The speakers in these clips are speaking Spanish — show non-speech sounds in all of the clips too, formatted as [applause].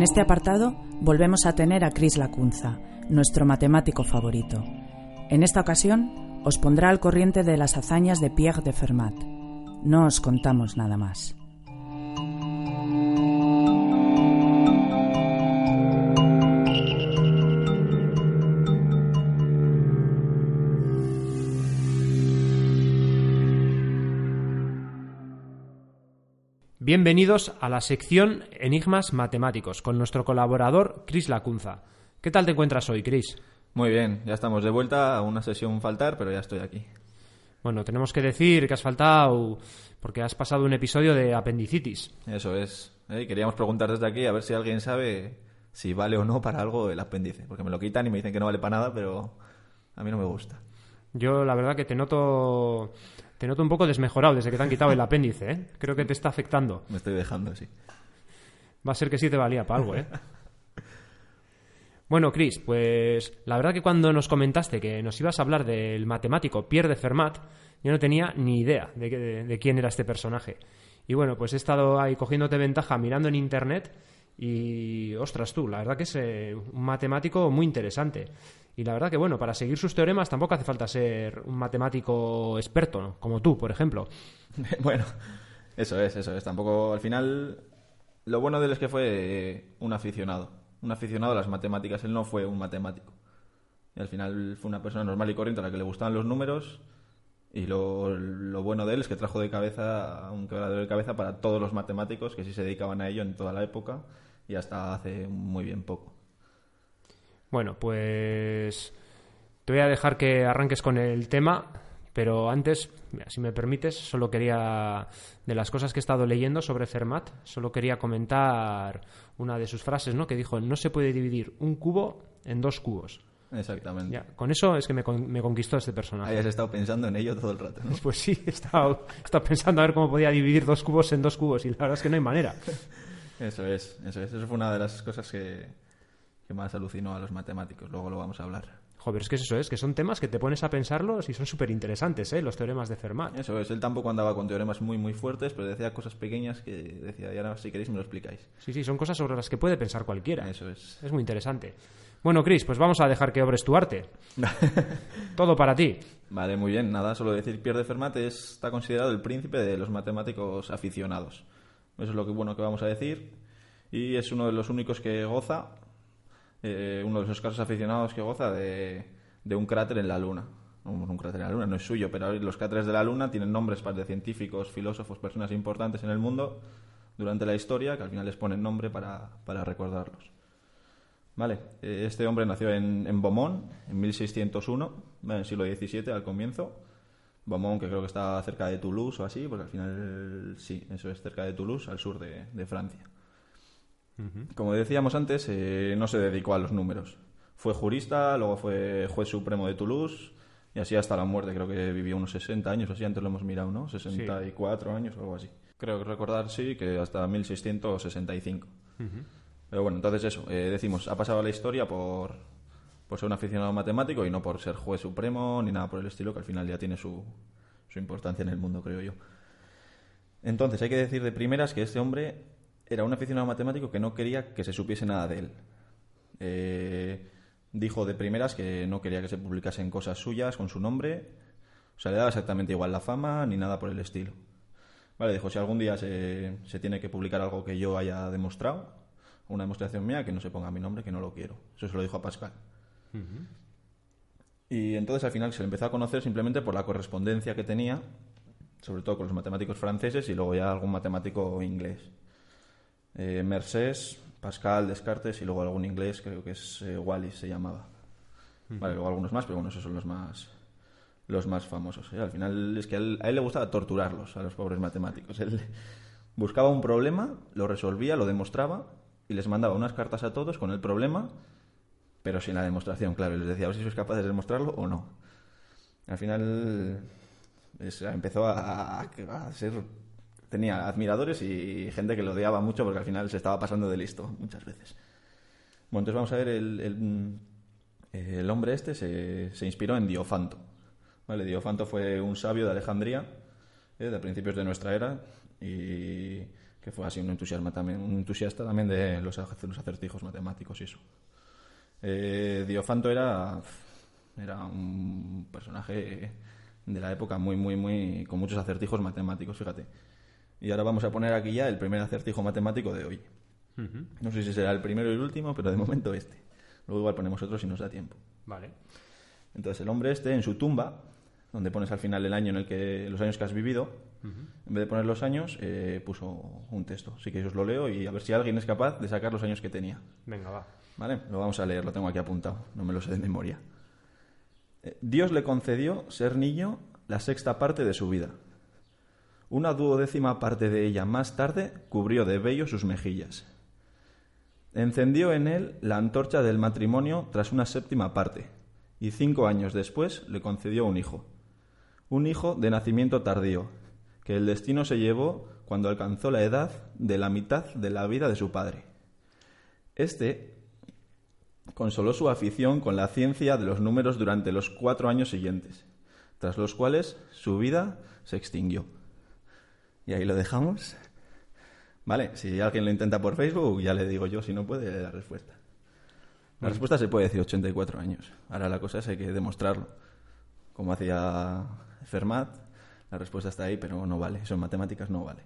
En este apartado volvemos a tener a Chris Lacunza, nuestro matemático favorito. En esta ocasión os pondrá al corriente de las hazañas de Pierre de Fermat. No os contamos nada más. Bienvenidos a la sección Enigmas Matemáticos con nuestro colaborador Chris Lacunza. ¿Qué tal te encuentras hoy, Chris? Muy bien, ya estamos de vuelta a una sesión faltar, pero ya estoy aquí. Bueno, tenemos que decir que has faltado porque has pasado un episodio de apendicitis. Eso es. ¿eh? Queríamos preguntar desde aquí a ver si alguien sabe si vale o no para algo el apéndice, porque me lo quitan y me dicen que no vale para nada, pero a mí no me gusta. Yo la verdad que te noto te noto un poco desmejorado desde que te han quitado el apéndice, ¿eh? Creo que te está afectando. Me estoy dejando, sí. Va a ser que sí te valía para algo, ¿eh? Bueno, Chris, pues la verdad que cuando nos comentaste que nos ibas a hablar del matemático Pierre de Fermat, yo no tenía ni idea de, de, de, quién era este personaje. Y bueno, pues he estado ahí cogiéndote ventaja mirando en internet y, ostras tú, la verdad que es eh, un matemático muy interesante. Y la verdad que, bueno, para seguir sus teoremas tampoco hace falta ser un matemático experto, ¿no? como tú, por ejemplo. [laughs] bueno, eso es, eso es. Tampoco, al final, lo bueno de él es que fue un aficionado un aficionado a las matemáticas, él no fue un matemático. Y al final fue una persona normal y corriente a la que le gustaban los números y lo, lo bueno de él es que trajo de cabeza un quebradero de cabeza para todos los matemáticos que sí se dedicaban a ello en toda la época y hasta hace muy bien poco. Bueno, pues te voy a dejar que arranques con el tema, pero antes, si me permites, solo quería, de las cosas que he estado leyendo sobre Fermat, solo quería comentar una de sus frases, ¿no? Que dijo, no se puede dividir un cubo en dos cubos. Exactamente. Ya, con eso es que me, me, conquistó este personaje. Hayas estado pensando en ello todo el rato, ¿no? [laughs] Pues sí, he estado, he estado pensando a ver cómo podía dividir dos cubos en dos cubos y la verdad es que no hay manera. [laughs] eso es, eso es. Eso fue una de las cosas que, que más alucinó a los matemáticos. Luego lo vamos a hablar. Joder, es que eso es, que son temas que te pones a pensarlos y son súper interesantes, ¿eh? Los teoremas de Fermat. Eso es, él tampoco andaba con teoremas muy, muy fuertes, pero decía cosas pequeñas que decía, y ahora si queréis me lo explicáis. Sí, sí, son cosas sobre las que puede pensar cualquiera. Eso es. Es muy interesante. Bueno, Chris, pues vamos a dejar que obres tu arte. [laughs] Todo para ti. Vale, muy bien. Nada, solo decir, Pierre de Fermat está considerado el príncipe de los matemáticos aficionados. Eso es lo que bueno que vamos a decir. Y es uno de los únicos que goza eh, uno de esos casos aficionados que goza de, un cráter en la Luna. Un cráter en la Luna no es suyo, pero los cráteres de la Luna tienen nombres de científicos, filósofos, personas importantes en el mundo durante la historia que al final les ponen nombre para, para recordarlos. Vale, eh, este hombre nació en, en Beaumont en 1601, en el siglo XVII al comienzo. Beaumont, que creo que está cerca de Toulouse o así, porque al final sí, eso es cerca de Toulouse, al sur de Francia. Como decíamos antes, eh, no se dedicó a los números. Fue jurista, luego fue juez supremo de Toulouse y así hasta la muerte. Creo que vivió unos 60 años, así antes lo hemos mirado, ¿no? 64 sí. años o algo así. Creo que recordar, sí, que hasta 1665. Uh -huh. Pero bueno, entonces eso, eh, decimos, ha pasado a la historia por, por ser un aficionado matemático y no por ser juez supremo ni nada por el estilo, que al final ya tiene su, su importancia en el mundo, creo yo. Entonces, hay que decir de primeras que este hombre era un aficionado matemático que no quería que se supiese nada de él. Eh, dijo de primeras que no quería que se publicasen cosas suyas con su nombre. O sea, le daba exactamente igual la fama ni nada por el estilo. Vale, dijo, si algún día se, se tiene que publicar algo que yo haya demostrado, una demostración mía, que no se ponga mi nombre, que no lo quiero. Eso se lo dijo a Pascal. Uh -huh. Y entonces al final se le empezó a conocer simplemente por la correspondencia que tenía, sobre todo con los matemáticos franceses y luego ya algún matemático inglés eh, Mercés, Pascal, Descartes y luego algún inglés, creo que es eh, Wallis se llamaba. Uh -huh. Vale, luego algunos más, pero bueno, esos son los más los más famosos. ¿eh? Al final es que a él, a él, le gustaba torturarlos, a los pobres matemáticos. Él buscaba un problema, lo resolvía, lo demostraba y les mandaba unas cartas a todos con el problema, pero sin la demostración, claro. Y les decía a ver si sois capaces de demostrarlo o no. Al final es, empezó a, a, a ser tenía admiradores y gente que lo odiaba mucho porque al final se estaba pasando de listo muchas veces. Bueno, entonces vamos a ver, el, el, el hombre este se, se, inspiró en Diofanto. ¿vale? Diofanto fue un sabio de Alejandría, ¿eh? de principios de nuestra era, y que fue así un entusiasta también, un entusiasta también de los, los acertijos matemáticos y eso. Eh, Diofanto era, era un personaje de la época muy, muy, muy, con muchos acertijos matemáticos, fíjate. Y ahora vamos a poner aquí ya el primer acertijo matemático de hoy. No sé si será el primero y el último, pero de momento este. Luego igual ponemos otro si nos da tiempo. Vale. Entonces el hombre este en su tumba, donde pones al final el año en el que los años que has vivido, en vez de poner los años, eh, puso un texto. Así que yo os lo leo y a ver si alguien es capaz de sacar los años que tenía. Venga, va. Vale, lo vamos a leer, lo tengo aquí apuntado, no me lo sé de memoria. Eh, Dios le concedió ser niño la sexta parte de su vida. Una duodécima parte de ella más tarde cubrió de vello sus mejillas. Encendió en él la antorcha del matrimonio tras una séptima parte, y cinco años después le concedió un hijo. Un hijo de nacimiento tardío, que el destino se llevó cuando alcanzó la edad de la mitad de la vida de su padre. Este consoló su afición con la ciencia de los números durante los cuatro años siguientes, tras los cuales su vida se extinguió. Y ahí lo dejamos. Vale, si alguien lo intenta por Facebook, ya le digo yo, si no puede, la respuesta. La respuesta se puede decir 84 años. Ahora la cosa es hay que demostrarlo. Como hacía Fermat, la respuesta está ahí, pero no vale. Eso en matemáticas no vale.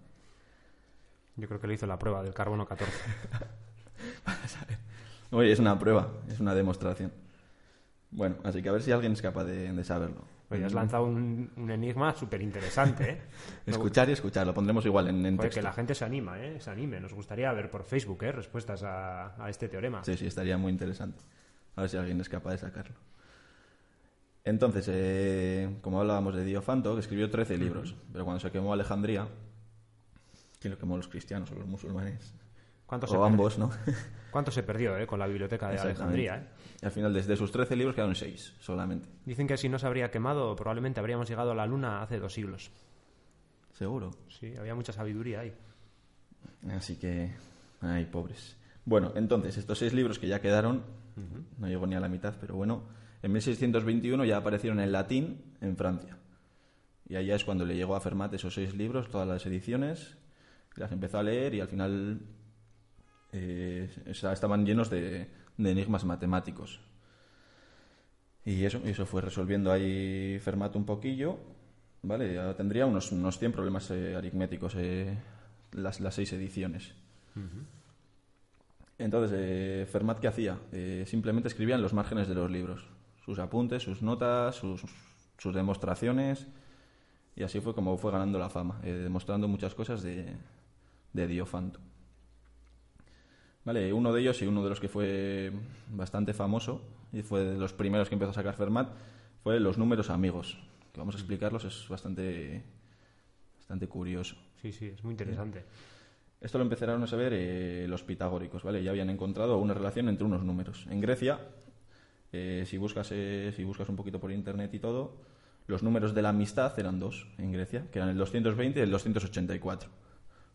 Yo creo que le hizo la prueba del carbono 14. [laughs] Oye, es una prueba, es una demostración. Bueno, así que a ver si alguien es capaz de, de saberlo. Oye, has lanzado un, un enigma súper interesante, ¿eh? [laughs] Escuchar y escuchar, lo pondremos igual en, en Joder, texto. que la gente se anima, ¿eh? Se anime. Nos gustaría ver por Facebook, ¿eh? Respuestas a, a este teorema. Sí, sí, estaría muy interesante. A ver si alguien es capaz de sacarlo. Entonces, eh, como hablábamos de Diofanto, que escribió 13 libros, pero cuando se quemó Alejandría, ¿quién lo quemó los cristianos o los musulmanes? ¿Cuánto se O ambos, ¿no? [laughs] perdió? ¿Cuánto se perdió, eh? Con la biblioteca de. Alejandría, ¿eh? Al final, desde sus 13 libros quedaron 6 solamente. Dicen que si no se habría quemado, probablemente habríamos llegado a la luna hace dos siglos. Seguro. Sí, había mucha sabiduría ahí. Así que, ay, pobres. Bueno, entonces, estos seis libros que ya quedaron, no llegó ni a la mitad, pero bueno, en 1621 ya aparecieron en latín en Francia. Y allá es cuando le llegó a Fermat esos seis libros, todas las ediciones, las empezó a leer y al final eh, o sea, estaban llenos de, de enigmas matemáticos. Y eso, eso fue resolviendo ahí Fermat un poquillo, ¿vale? Ya tendría unos, unos 100 problemas eh, aritméticos eh, las, las seis ediciones. Entonces, eh, Fermat, ¿qué hacía? Eh, simplemente escribía en los márgenes de los libros, sus apuntes, sus notas, sus, sus demostraciones, y así fue como fue ganando la fama, eh, demostrando muchas cosas de, de Diofanto. Vale, uno de ellos y uno de los que fue bastante famoso y fue de los primeros que empezó a sacar Fermat fue los números amigos, que vamos a explicarlos, es bastante, bastante curioso. Sí, sí, es muy interesante. Esto lo empezaron a saber eh, los pitagóricos, ¿vale? Ya habían encontrado una relación entre unos números. En Grecia, eh, si, buscas, eh, si buscas un poquito por internet y todo, los números de la amistad eran dos en Grecia, que eran el 220 y el 284.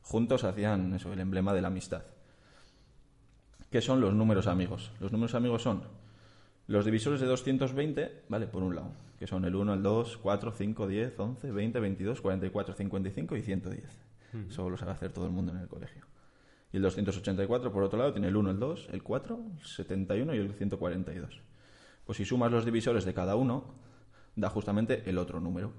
Juntos hacían eso, el emblema de la amistad. ¿Qué son los números amigos? Los números amigos son los divisores de 220, ¿vale? Por un lado, que son el 1, el 2, 4, 5, 10, 11, 20, 22, 44, 55 y 110. Eso lo sabe hacer todo el mundo en el colegio. Y el 284, por otro lado, tiene el 1, el 2, el 4, el 71 y el 142. Pues si sumas los divisores de cada uno, da justamente el otro número.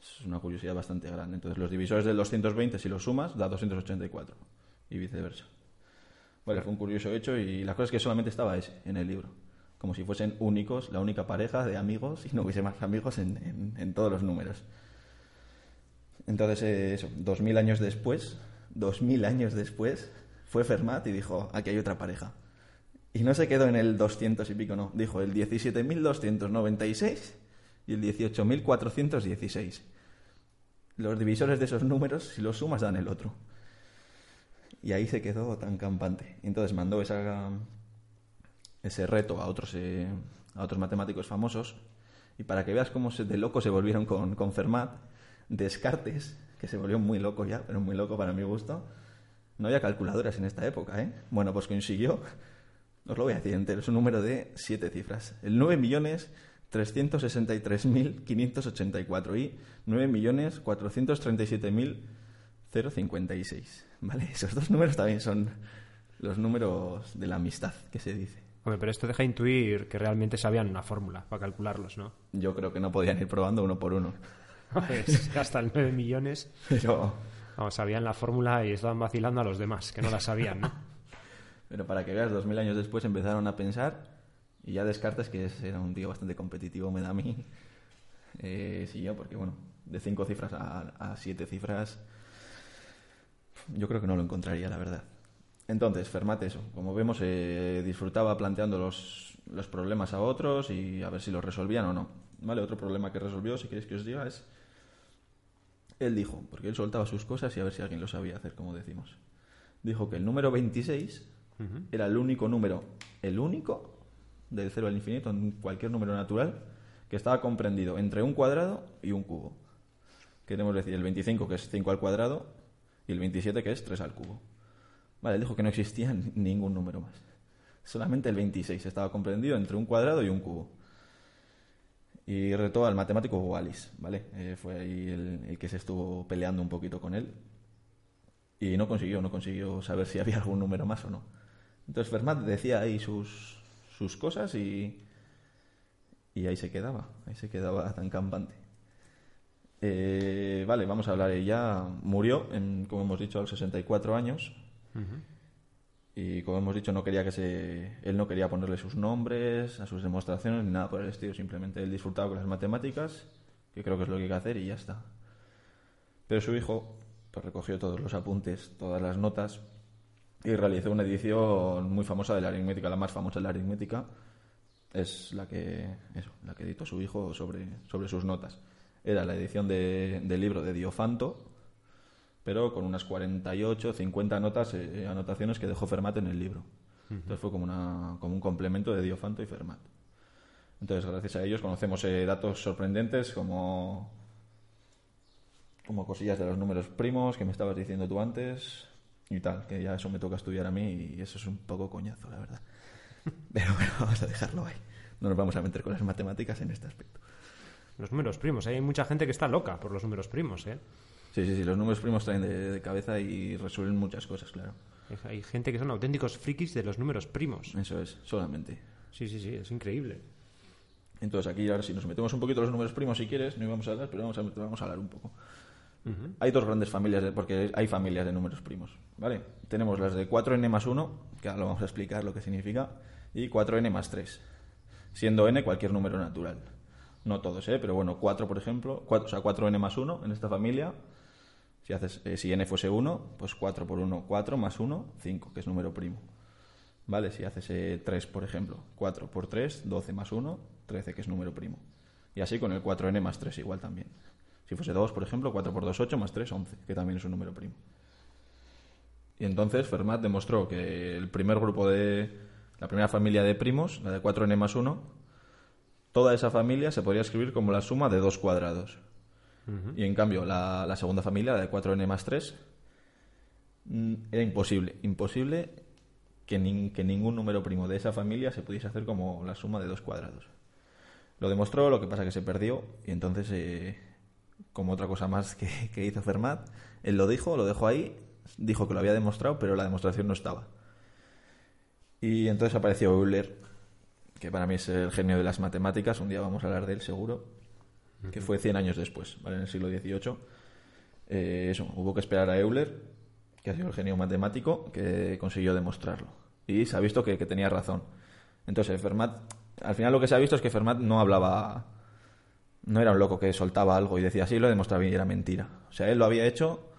Es una curiosidad bastante grande. Entonces, los divisores del 220, si los sumas, da 284. Y viceversa. Vale, fue un curioso hecho y la cosa es que solamente estaba ese en el libro. Como si fuesen únicos, la única pareja de amigos y no hubiese más amigos en todos los números. Entonces, eh, eso, dos mil años después, dos mil años después, fue Fermat y dijo, aquí hay otra pareja. Y no se quedó en el 200 y pico, no. Dijo el 17.296 y el 18.416. Los divisores de esos números, si los sumas, dan el otro. Y ahí se quedó tan campante. Entonces mandó esa, ese reto a otros, eh, a otros matemáticos famosos. Y para que veas cómo se, de loco se volvieron con, Fermat, Descartes, que se volvió muy loco ya, pero muy loco para mi gusto. No había calculadoras en esta época, ¿eh? Bueno, pues consiguió, os lo voy a decir entero, es un número de siete cifras. El 9.363.584 y 9.437.000 0,56. [laughs] ¿Vale? Esos dos números también son los números de la amistad, que se dice. Hombre, pero esto deja intuir que realmente sabían una fórmula para calcularlos, ¿no? Yo creo que no podían ir probando uno por uno. [laughs] Pues gastan 9 millones. [laughs] Pero, Vamos, sabían la fórmula y estaban vacilando a los demás, que no la sabían, ¿no? pero para que veas, dos mil años después empezaron a pensar y ya descartas que era un tío bastante competitivo, me da a mí. Eh, sí, yo, porque bueno, de cinco cifras a, a siete cifras, yo creo que no lo encontraría, la verdad. Entonces, Fermat, eso, como vemos, eh, disfrutaba planteando los, los problemas a otros y a ver si los resolvían o no. ¿Vale? Otro problema que resolvió, si queréis que os diga, es. Él dijo, porque él soltaba sus cosas y a ver si alguien lo sabía hacer, como decimos. Dijo que el número 26 Ujú. era el único número, el único, del cero al infinito, en cualquier número natural, que estaba comprendido entre un cuadrado y un cubo. Queremos decir el 25, que es 5 al cuadrado, y el 27, que es 3 al cubo. Vale, él dijo que no existía ningún número más. Solamente el 26 estaba comprendido entre un cuadrado y un cubo. Y retó al matemático Wallis, ¿vale? Eh, fue ahí el, el que se estuvo peleando un poquito con él. Y no consiguió, no consiguió saber si había algún número más o no. Entonces Fermat decía ahí sus, sus cosas y, y ahí se quedaba, ahí se quedaba tan campante. Eh, vale, vamos a hablar. Ella murió, en, como hemos dicho, a los 64 años. Y como hemos dicho, no quería que se, él no quería ponerle sus nombres a sus demostraciones ni nada por el estilo. Simplemente él disfrutaba con las matemáticas, que creo que es lo que hay que hacer y ya está. Pero su hijo pues, recogió todos los apuntes, todas las notas y realizó una edición muy famosa de la aritmética, la más famosa de la aritmética. Es la que, eso, la que editó su hijo sobre, sobre sus notas. Era la edición de- del libro de Diofanto, pero con unas 48, 50 notas, eh, anotaciones que dejó Fermat en el libro. Entonces fue como, una, como un complemento de Diofanto y Fermat. Entonces, gracias a ellos conocemos eh, datos sorprendentes como, como cosillas de los números primos que me estabas diciendo tú antes y tal, que ya eso me toca estudiar a mí y eso es un poco coñazo, la verdad. [laughs] Pero bueno, vamos a dejarlo ahí. No nos vamos a meter con las matemáticas en este aspecto. Los números primos. Hay mucha gente que está loca por los números primos, ¿eh? Sí, sí, sí, los números primos traen de, de cabeza y resuelven muchas cosas, claro. Hay- Hay gente que son auténticos frikis de los números primos. Eso es, solamente. Sí, sí, sí, es increíble. Entonces aquí ahora si nos metemos un poquito los números primos si quieres, no íbamos a hablar, pero vamos a, vamos a hablar un poco. Hay dos grandes familias, de- porque hay familias de números primos, ¿vale? Tenemos las de 4n más 1, que ahora lo vamos a explicar lo que significa, y 4n más 3, siendo n cualquier número natural. No todos, ¿eh? Pero bueno, 4, por ejemplo, cuatro- o sea, 4n más 1 en esta familia, si, haces, eh, si n fuese 1, pues 4 por 1, 4 más 1, 5, que es número primo. ¿Vale? Si haces eh, 3, por ejemplo, 4 por 3, 12 más 1, 13, que es número primo. Y así con el 4n más 3 igual también. Si fuese 2, por ejemplo, 4 por 2, 8 más 3, 11, que también es un número primo. Y entonces Fermat demostró que el primer grupo de la primera familia de primos, la de 4n más 1, toda esa familia se podría escribir como la suma de dos cuadrados. Y en cambio, la, la segunda familia, la de 4n más 3, mm, era imposible. Imposible que, nin- que ningún número primo de esa familia se pudiese hacer como la suma de dos cuadrados. Lo demostró, lo que pasa que se perdió, y entonces, eh, como otra cosa más que, [laughs] que hizo Fermat, él lo dijo, lo dejó ahí, dijo que lo había demostrado, pero la demostración no estaba. Y entonces apareció Euler, que para mí es el genio de las matemáticas, un día vamos a hablar de él seguro, que fue 100 años después, ¿vale? en el siglo XVIII. Eh, eso, hubo que esperar a Euler, que ha sido el genio matemático, que consiguió demostrarlo. Y se ha visto que, que tenía razón. Entonces, Fermat, al final lo que se ha visto es que Fermat no hablaba, no era un loco que soltaba algo y decía así, lo demostraba y era mentira. O sea, él lo había hecho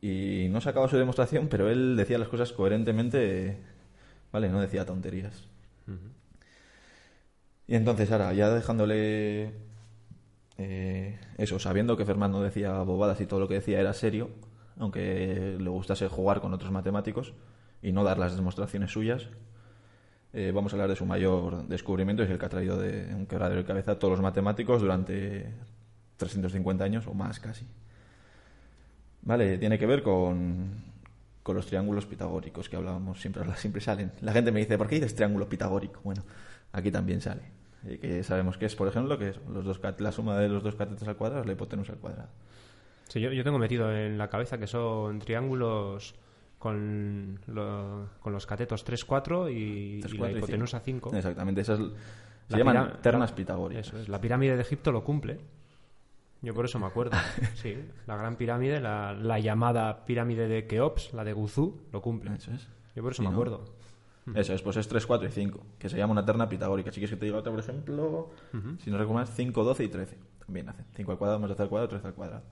y no sacaba su demostración, pero él decía las cosas coherentemente, ¿vale? No decía tonterías. Y entonces, ahora, ya dejándole eh, eso, sabiendo que Fermat no decía bobadas y todo lo que decía era serio, aunque le gustase jugar con otros matemáticos y no dar las demostraciones suyas, eh, vamos a hablar de su mayor descubrimiento, es el que ha traído de un quebradero de cabeza a todos los matemáticos durante 350 años o más casi. Vale, tiene que ver con, con los triángulos pitagóricos que hablábamos, siempre, siempre salen. La gente me dice, ¿por qué dices triángulo pitagórico? Bueno, aquí también sale. Y que sabemos que es, por ejemplo, que es los dos la suma de los dos catetos al cuadrado es la hipotenusa al cuadrado. Sí, yo, yo tengo metido en la cabeza que son triángulos con, lo- con los catetos 3, 4 y, la cuatro y hipotenusa 5. Exactamente, esas se La llaman ternas pitagóricas. Eso es, la pirámide de Egipto lo cumple. Yo por eso me acuerdo. [laughs] Sí, la gran pirámide, la, la llamada pirámide de Keops, la de Guzú, lo cumple. Eso es. Yo por eso Sí, me ¿no? Eso es, pues es 3, 4 y 5, que se llama una terna pitagórica. Si quieres que te diga otra, por ejemplo, si no recuerdo mal, 5, 12 y 13. También hacen 5 al cuadrado más 12 al cuadrado, 13 al cuadrado.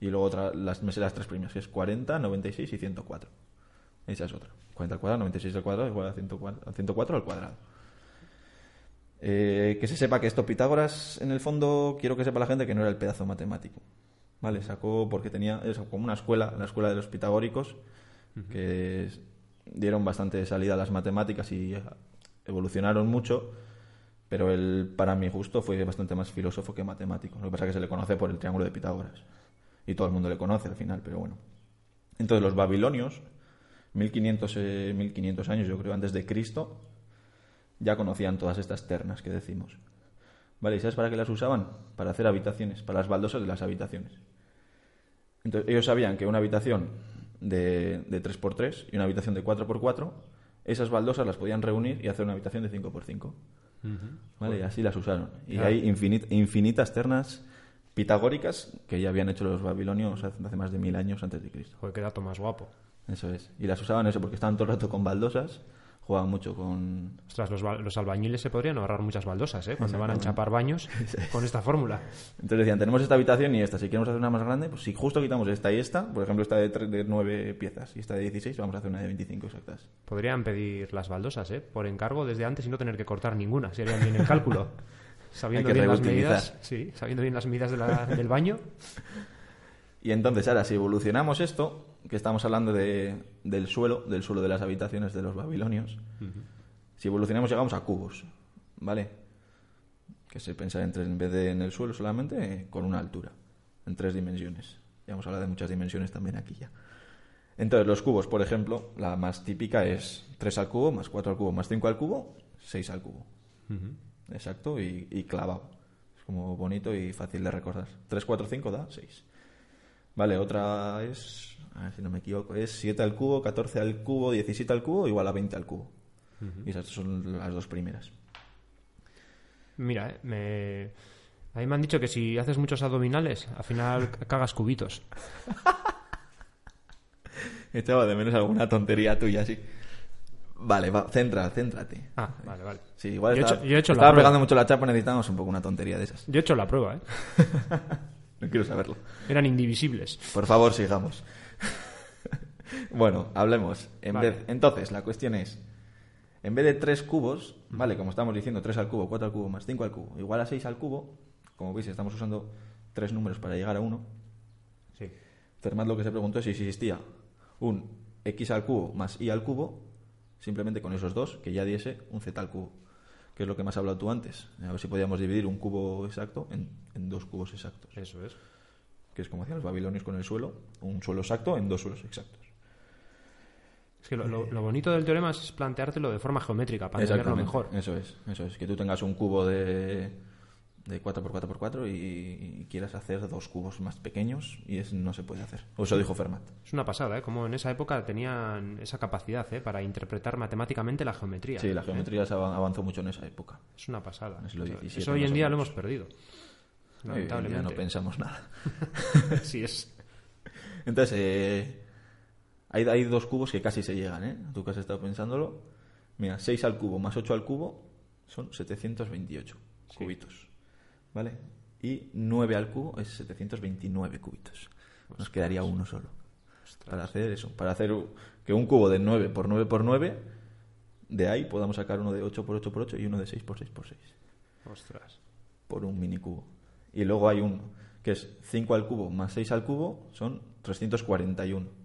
Y luego otra, las, me sé las tres primeras, que es 40, 96 y 104. Esa es otra. 40 al cuadrado, 96 al cuadrado, igual a 104, a 104 al cuadrado. Eh, que se sepa que esto Pitágoras, en el fondo, quiero que sepa la gente que no era el pedazo matemático. ¿Vale? Sacó porque tenía es como una escuela, la escuela de los pitagóricos, que es- dieron bastante salida a las matemáticas y evolucionaron mucho, pero él, para mi gusto, fue bastante más filósofo que matemático. Lo que pasa es que se le conoce por el triángulo de Pitágoras. Y todo el mundo le conoce al final, pero bueno. Entonces, los babilonios, 1500, eh, 1500 años, yo creo, antes de Cristo, ya conocían todas estas ternas que decimos. ¿Vale? ¿Y sabes para qué las usaban? Para hacer habitaciones, para las baldosas de las habitaciones. Entonces, ellos sabían que una habitación de, de 3x3 y una habitación de 4x4, esas baldosas las podían reunir y hacer una habitación de 5x5. ¿Vale? Y así las usaron. Y Claro. hay infinit- infinitas ternas pitagóricas que ya habían hecho los babilonios hace hace más de mil años antes de Cristo. Joder, qué dato más guapo. Eso es. Y las usaban eso porque estaban todo el rato con baldosas, jugaban mucho con... Ostras, los, los albañiles se podrían ahorrar muchas baldosas, ¿eh? Cuando van a enchapar baños [laughs] con esta fórmula. Entonces decían, tenemos esta habitación y esta. Si queremos hacer una más grande, pues si justo quitamos esta y esta, por ejemplo, esta de, tre- de 9 piezas y esta de 16, vamos a hacer una de 25 exactas. Podrían pedir las baldosas, ¿eh? Por encargo desde antes y no tener que cortar ninguna, si harían bien el cálculo. [laughs] Sabiendo bien las medidas, sí, sabiendo bien las medidas de la- del baño. [laughs] Y entonces, ahora, si evolucionamos esto, que estamos hablando de, del suelo, del suelo de las habitaciones de los babilonios, si evolucionamos llegamos a cubos, ¿vale? Que se piensa en, tres- en vez de en el suelo solamente, eh, con una altura, en tres dimensiones. Ya hemos hablado de muchas dimensiones también aquí ya. Entonces, los cubos, por ejemplo, la más típica es 3 al cubo, más 4 al cubo, más 5 al cubo, 6 al cubo. Exacto, y, y clavado. Es como bonito y fácil de recordar. 3, 4, 5 da 6. Vale, otra es, a ver si no me equivoco, es 7 al cubo, 14 al cubo, 17 al cubo, igual a 20 al cubo. Y esas son las dos primeras. Mira, ¿eh? me... a mí me han dicho que si haces muchos abdominales, al final cagas cubitos. [laughs] Echaba de menos alguna tontería tuya, sí. Vale, va, centra, céntrate. Ah, vale, vale. Sí, igual Yo he estaba, hecho- yo he hecho la estaba prueba. pegando mucho la chapa, necesitamos un poco una tontería de esas. Yo he hecho la prueba, ¿eh? [laughs] No quiero saberlo. Eran indivisibles. Por favor, sigamos. Bueno, hablemos. En Vale. vez, entonces, la cuestión es, en vez de tres cubos, ¿vale? Como estamos diciendo, 3 al cubo, 4 al cubo, más 5 al cubo, igual a 6 al cubo, como veis, estamos usando tres números para llegar a uno. Sí. Fermat lo que se preguntó es si existía un x al cubo más y al cubo, simplemente con esos dos, que ya diese un z al cubo, que es lo que me has hablado tú antes. A ver si podíamos dividir un cubo exacto en, en dos cubos exactos, Eso es. que es como hacían los babilonios con el suelo, un suelo exacto en dos suelos exactos. Es que lo, lo- lo bonito del teorema es planteártelo de forma geométrica para entenderlo mejor. Eso es, eso es, que tú tengas un cubo de, de 4x4x4 y, y quieras hacer dos cubos más pequeños y eso no se puede hacer. O eso dijo Fermat. Es una pasada, ¿eh? Como en esa época tenían esa capacidad, ¿eh? Para interpretar matemáticamente la geometría. Sí, la ¿eh? geometría se avan- avanzó mucho en esa época. Es una pasada. Siglo Eso- XVII, Eso hoy en día lo hemos perdido. Hoy en día Lamentablemente. no pensamos nada. [laughs] sí es. Entonces, eh, hay, hay dos cubos que casi se llegan, ¿eh? Tú que has estado pensándolo. Mira, 6 al cubo más 8 al cubo son 728 cubitos. ¿Vale? Y 9 al cubo es 729 cubitos. Nos quedaría uno solo. Para hacer eso. Para hacer que un cubo de 9 por 9 por 9, de ahí podamos sacar uno de 8 por 8 por 8 y uno de 6 por 6 por 6 Ostras. por un mini cubo. Y luego hay uno que es 5 al cubo más 6 al cubo son 341.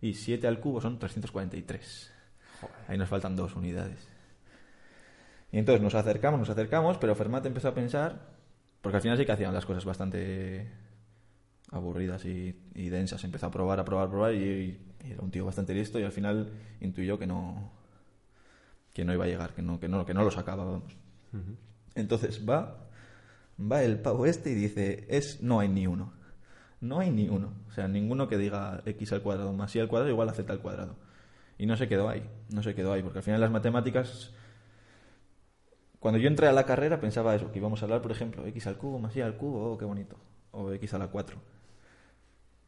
Y 7 al cubo son 343. Ahí nos faltan dos unidades. Y entonces nos acercamos, nos acercamos, pero Fermat empezó a pensar, porque al final sí que hacían las cosas bastante aburridas y, y densas. Empezó a probar, a probar, a probar y, y era un tío bastante listo y al final intuyó que no que no iba a llegar, que no, que no, que no lo sacaba, vamos. Entonces va, va el pavo este y dice, es, no hay ni uno. No hay ni uno. O sea, ninguno que diga x al cuadrado más y al cuadrado igual a z al cuadrado. Y no se quedó ahí. No se quedó ahí. Porque al final las matemáticas. Cuando yo entré a la carrera pensaba eso, que íbamos a hablar, por ejemplo, x al cubo más y al cubo, oh, qué bonito. O x a la 4.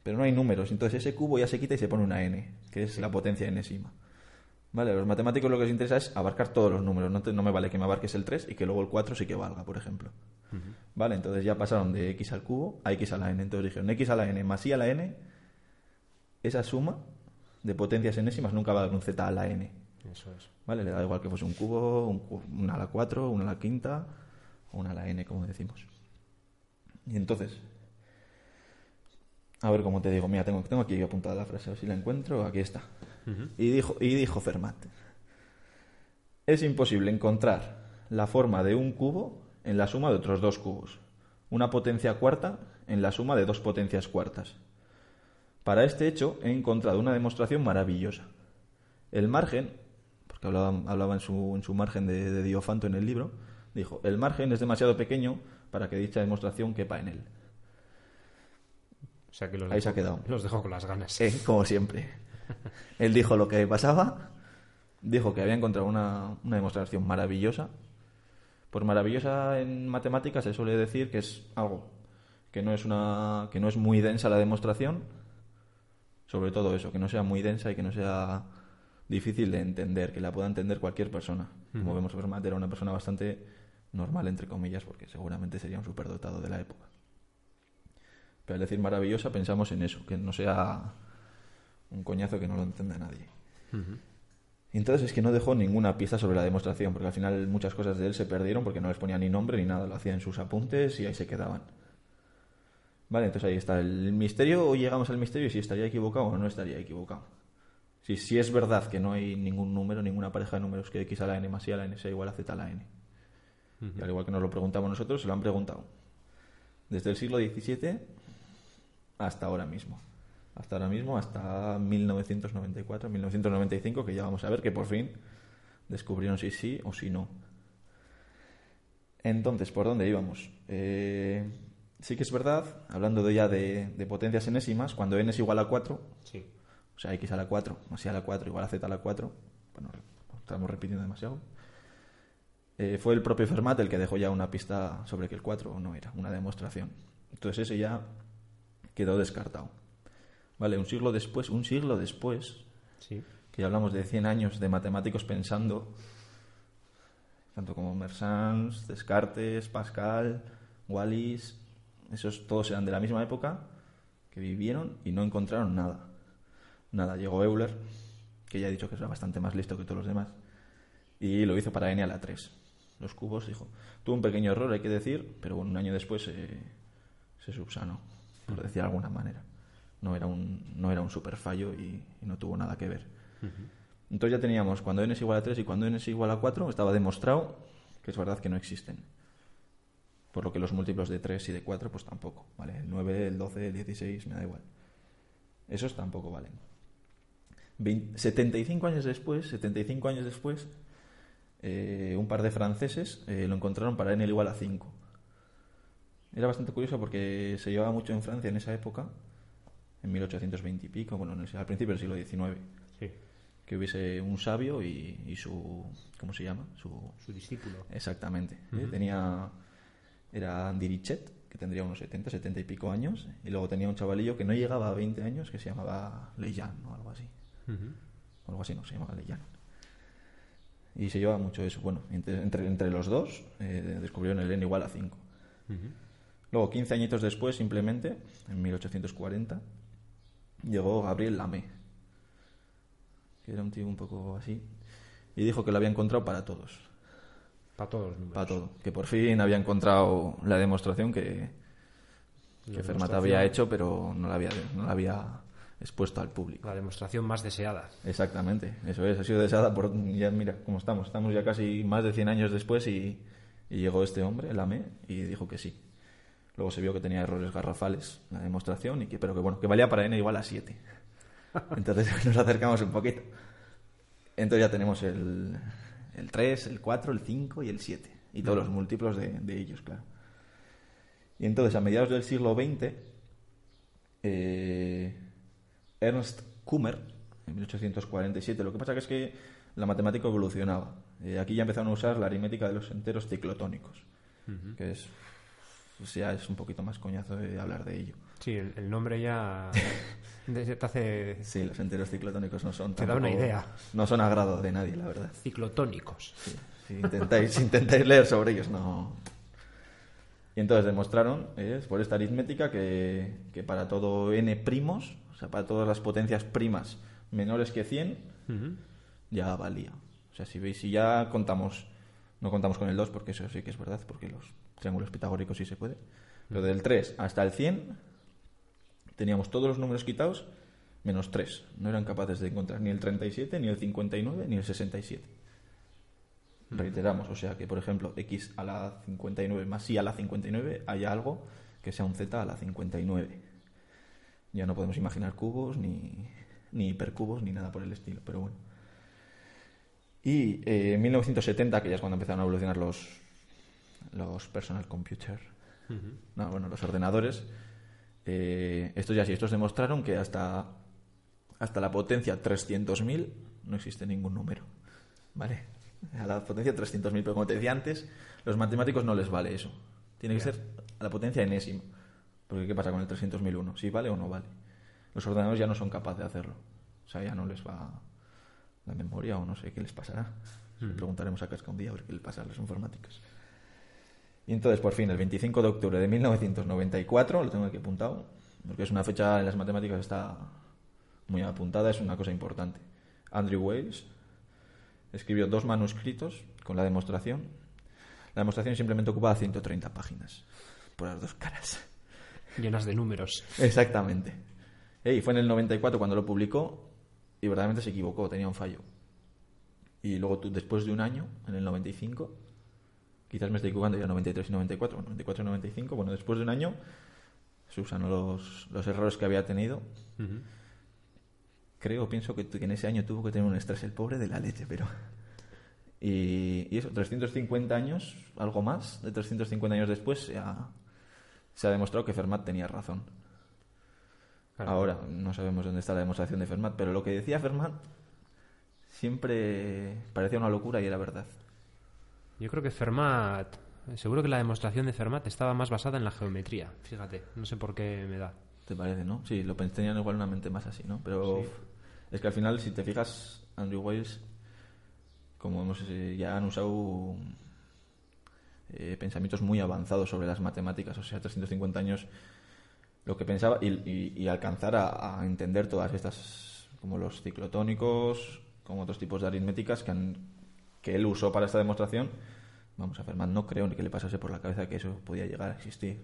Pero no hay números. Entonces ese cubo ya se quita y se pone una n, que es la potencia enésima. Vale, a los matemáticos lo que les interesa es abarcar todos los números. No, te- no me vale que me abarques el 3 y que luego el 4 sí que valga, por ejemplo. Vale, entonces ya pasaron de x al cubo a x a la n. Entonces dijeron x a la n más y a la n, esa suma de potencias enésimas nunca va a dar un z a la n. Eso es. ¿Vale? Le da igual que fuese un cubo, un, una a la 4, una a la quinta o una a la n, como decimos. Y entonces, a ver cómo te digo, mira, tengo, tengo aquí apuntada la frase, a ver si la encuentro, aquí está. Y, dijo, y dijo Fermat, es imposible encontrar la forma de un cubo en la suma de otros dos cubos, una potencia cuarta en la suma de dos potencias cuartas. Para este hecho he encontrado una demostración maravillosa. El margen, porque hablaba, hablaba en, su, en su margen de, de Diofanto en el libro, dijo, el margen es demasiado pequeño para que dicha demostración quepa en él. O sea que los Ahí se ha quedado. Los dejo con las ganas. Eh, como siempre. [laughs] Él dijo lo que pasaba, dijo que había encontrado una, una demostración maravillosa. Por maravillosa en matemáticas se suele decir que es algo que no es una que no es muy densa la demostración, sobre todo eso, que no sea muy densa y que no sea difícil de entender, que la pueda entender cualquier persona. Como vemos, Fermat era una persona bastante normal, entre comillas, porque seguramente sería un superdotado de la época. Pero al decir maravillosa pensamos en eso, que no sea un coñazo que no lo entienda nadie. Y entonces es que no dejó ninguna pista sobre la demostración, porque al final muchas cosas de él se perdieron porque no les ponía ni nombre ni nada, lo hacía en sus apuntes y ahí se quedaban. Vale, entonces ahí está el misterio, o llegamos al misterio y si estaría equivocado o no estaría equivocado. Si, si es verdad que no hay ningún número, ninguna pareja de números que x a la n más y a la n sea igual a z a la n. Y al igual que nos lo preguntamos nosotros, se lo han preguntado. Desde el siglo XVII hasta ahora mismo. Hasta ahora mismo, hasta 1994, 1995, que ya vamos a ver que por fin descubrieron si sí o si no. Entonces, ¿por dónde íbamos? Eh, sí que es verdad, hablando de ya de, de potencias enésimas, cuando n es igual a 4, Sí. o sea, x a la 4 más y a la 4 igual a z a la 4, bueno, estamos repitiendo demasiado, eh, fue el propio Fermat el que dejó ya una pista sobre que el 4 no era, una demostración. Entonces ese ya quedó descartado. Vale, un siglo después, un siglo después, Sí. que ya hablamos de 100 años de matemáticos pensando, tanto como Mersans, Descartes, Pascal, Wallis, esos todos eran de la misma época, que vivieron y no encontraron nada. Nada, llegó Euler, que ya he dicho que era bastante más listo que todos los demás, y lo hizo para n a la 3. Los cubos, dijo, tuvo un pequeño error, hay que decir, pero bueno, un año después eh, se subsanó, por decir de alguna manera. No era un, no era un super fallo y, y no tuvo nada que ver. Entonces ya teníamos cuando n es igual a 3 y cuando n es igual a 4, estaba demostrado que es verdad que no existen. Por lo que los múltiplos de 3 y de 4 pues tampoco, ¿vale? El 9, el 12, el 16, me da igual. Esos tampoco valen. Vein- 75 años después, 75 años después, eh, un par de franceses eh, lo encontraron para n igual a 5. Era bastante curioso porque se llevaba mucho en Francia en esa época, en 1820 y pico, bueno, el- al principio del siglo XIX, Sí. que hubiese un sabio y, y su... ¿Cómo se llama? Su, Su discípulo. Exactamente. ¿eh? Tenía. Era Dirichet, que tendría unos 70, 70 y pico años. Y luego tenía un chavalillo que no llegaba a 20 años, que se llamaba Leyan o algo así. O algo así, no, se llamaba Leyan. Y se llevaba mucho eso. Bueno, entre, entre, entre los dos eh, descubrieron el n igual a 5. Ujú. Luego, 15 añitos después, simplemente, en 1840, llegó Gabriel Lamé, que era un tío un poco así, y dijo que lo había encontrado para todos. Para todos los. Para todo. Que por fin había encontrado la demostración que, La que Fermat había hecho, pero no la había, no la había expuesto al público. La demostración más deseada. Exactamente, eso es. Ha sido deseada por. Ya mira cómo estamos. Estamos ya casi más de 100 años después y, y llegó este hombre, el AME, y dijo que sí. Luego se vio que tenía errores garrafales la demostración, y que, pero que bueno, que valía para n igual a 7. [laughs] Entonces [laughs] nos acercamos un poquito. Entonces ya tenemos el, el 3, el 4, el 5 y el 7. Y todos los múltiplos de, de ellos, claro. Y entonces a mediados del siglo XX eh, Ernst Kummer, en 1847. Lo que pasa que es que la matemática evolucionaba. Eh, aquí ya empezaron a usar la aritmética de los enteros ciclotónicos, que es pues ya es un poquito más coñazo de hablar de ello. Sí, el, el nombre ya [laughs] te hace... Sí, los enteros ciclotónicos no son Te da una idea. No son agrado de nadie, la verdad. Ciclotónicos. Sí, si intentáis, si [laughs] intentáis leer sobre ellos, no. Y entonces demostraron, eh, por esta aritmética, que, que para todo n primos, o sea, para todas las potencias primas menores que 100, Ujú. ya valía. O sea, si veis, si ya contamos, no contamos con el 2, porque eso sí que es verdad, porque los triángulos pitagóricos sí se puede. Pero del 3 hasta el 100, teníamos todos los números quitados, menos 3. No eran capaces de encontrar ni el 37, ni el 59, ni el 67. Reiteramos, o sea que, por ejemplo, x a la 59 más y a la 59, haya algo que sea un z a la 59. Ya no podemos imaginar cubos, ni, ni hipercubos, ni nada por el estilo, pero bueno. Y eh, en 1970, que ya es cuando empezaron a evolucionar los, los personal computer, Ujú. no, bueno, los ordenadores, eh, estos ya sí, estos demostraron que hasta, hasta la potencia 300.000 no existe ningún número. ¿Vale? A la potencia 300.000, pero como te decía antes, los matemáticos no les vale eso. Tiene que ser a la potencia enésima. Porque ¿qué pasa con el 300.001? ¿Si vale o no vale? Los ordenadores ya no son capaces de hacerlo. O sea, ya no les va la memoria o no sé qué les pasará. Preguntaremos a Casca un día a ver qué le pasa a los informáticos. Y entonces, por fin, el 25 de octubre de 1994, lo tengo aquí apuntado, porque es una fecha en las matemáticas está muy apuntada, es una cosa importante. Andrew Wales escribió dos manuscritos con la demostración. La demostración simplemente ocupaba 130 páginas, por las dos caras. Llenas de números. Exactamente. Y fue en el 94 cuando lo publicó y verdaderamente se equivocó, tenía un fallo. Y luego tú, después de un año, en el 95, quizás me estoy equivocando ya 93 y 94, bueno, 94 y 95, bueno, después de un año se usan los, los errores que había tenido. Ujú. Creo, pienso que, que en ese año tuvo que tener un estrés el pobre de la leche, pero... Y, y eso, 350 años, algo más, de 350 años después, se ha, se ha demostrado que Fermat tenía razón. Claro. Ahora no sabemos dónde está la demostración de Fermat, pero lo que decía Fermat siempre parecía una locura y era verdad. Yo creo que Fermat... Seguro que la demostración de Fermat estaba más basada en la geometría. Fíjate, no sé por qué me da. ¿Te parece, no? Sí, lo tenían igual una mente más así, ¿no? Pero Sí. es que al final, si te fijas, Andrew Wiles, como hemos, eh, ya han usado eh, pensamientos muy avanzados sobre las matemáticas, o sea, 350 años, lo que pensaba, y, y- y alcanzar a, a entender todas estas, como los ciclotónicos, como otros tipos de aritméticas que, han- que él usó para esta demostración. Vamos a Fermat, no creo ni que le pasase por la cabeza que eso podía llegar a existir.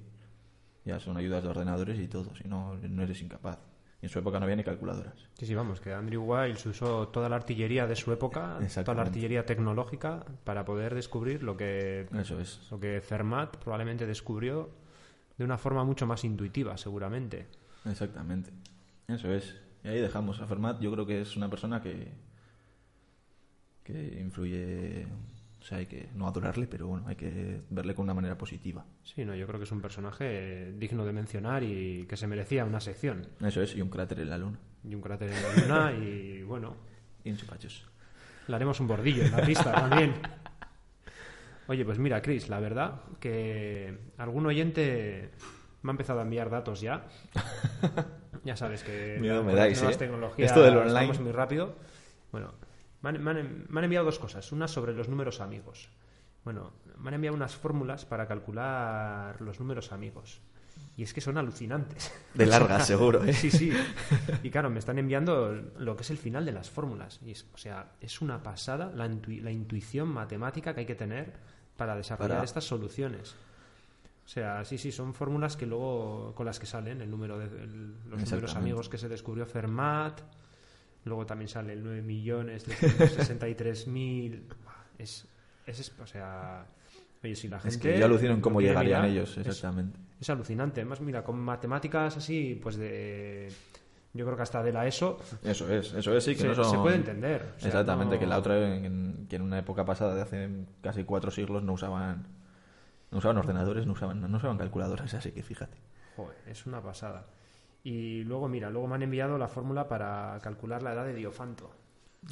Ya son ayudas de ordenadores y todo, si no, no eres incapaz. Y en su época no había ni calculadoras. Sí, sí, vamos, que Andrew Wiles usó toda la artillería de su época, toda la artillería tecnológica, para poder descubrir lo que, Eso es. lo que Fermat probablemente descubrió de una forma mucho más intuitiva, seguramente. Exactamente. Eso es. Y ahí dejamos a Fermat. Yo creo que es una persona que que influye. O sea, hay que no adorarle, pero bueno, hay que verle con una manera positiva. Sí, no, yo creo que es un personaje digno de mencionar y que se merecía una sección. Eso es, y un cráter en la luna. Y un cráter en la luna y, bueno, Y en chupachos. le haremos un bordillo en la pista también. Oye, pues mira, Chris, la verdad que algún oyente me ha empezado a enviar datos ya. [laughs] Ya sabes que Miedo me dais, nuevas ¿eh? tecnologías Esto del online. muy rápido. Bueno, me han, me han- me han enviado dos cosas. Una sobre los números amigos. Bueno, me han enviado unas fórmulas para calcular los números amigos. Y es que son alucinantes. De [laughs] largas, seguro, ¿eh? Sí, sí. Y claro, me están enviando lo que es el final de las fórmulas. Y es, o sea, es una pasada la, la intuición matemática que hay que tener para desarrollar Para- estas soluciones. O sea, sí, sí, son fórmulas que luego con las que salen el número de el- los números amigos que se descubrió Fermat. Luego también sale el 9 millones mil. Es, es, o sea, oye, si la gente Es que yo alucino en cómo llegarían mirar, ellos, es- exactamente. es alucinante. Además, mira, con matemáticas así, pues de. Yo creo que hasta de la ESO Eso es, eso es, sí, que se, no son... se puede entender. O sea, Exactamente, no- que la otra, en, que en una época pasada de hace casi cuatro siglos no usaban, no usaban ordenadores, no usaban, no usaban calculadoras, así que fíjate. Joder, es una pasada. Y luego, mira, luego me han enviado la fórmula para calcular la edad de Diofanto.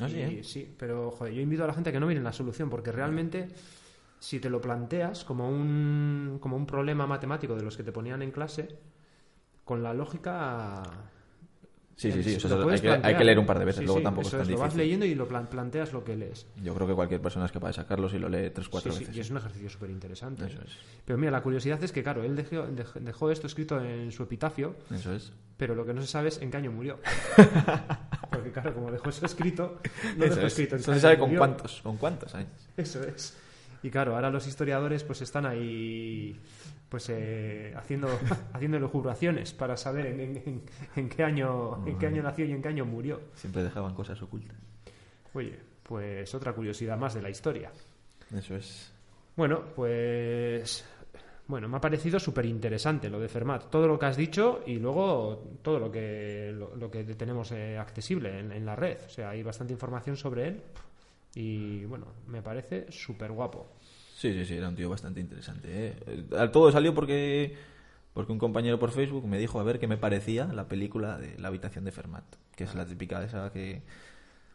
Ah, sí, ¿eh? sí, pero joder, yo invito a la gente a que no miren la solución, porque realmente si te lo planteas como un, como un problema matemático de los que te ponían en clase, con la lógica... Sí, sí, sí. o sea, lo hay, que, hay plantear, que leer un par de veces, Sí, luego sí, tampoco eso es tan Lo vas leyendo y lo plan- planteas lo que lees. Yo creo que cualquier persona es capaz de sacarlo si lo lee tres, cuatro Sí, sí, veces. y es un ejercicio súper interesante. Eso es. Pero mira, la curiosidad es que, claro, él dejó, dej- dejó esto escrito en su epitafio, Eso es. pero lo que no se sabe es en qué año murió. [laughs] Porque, claro, como dejó eso escrito, no Eso dejó es. escrito en No se sabe con murió. cuántos, con cuántos años. Eso es. Y claro, ahora los historiadores pues están ahí pues eh, haciendo [laughs] haciendo elucubraciones para saber en, en- en- en qué año en qué año nació y en qué año murió. Siempre dejaban cosas ocultas. Oye, pues otra curiosidad más de la historia. Eso es. Bueno, pues bueno, me ha parecido súper interesante lo de Fermat. Todo lo que has dicho y luego todo lo que lo, lo que tenemos eh, accesible en, en la red. O sea, hay bastante información sobre él y bueno, me parece súper guapo. Sí, sí, sí, era un tío bastante interesante. ¿eh? Eh, Todo salió porque, porque un compañero por Facebook me dijo a ver qué me parecía la película de La habitación de Fermat, que es la típica esa que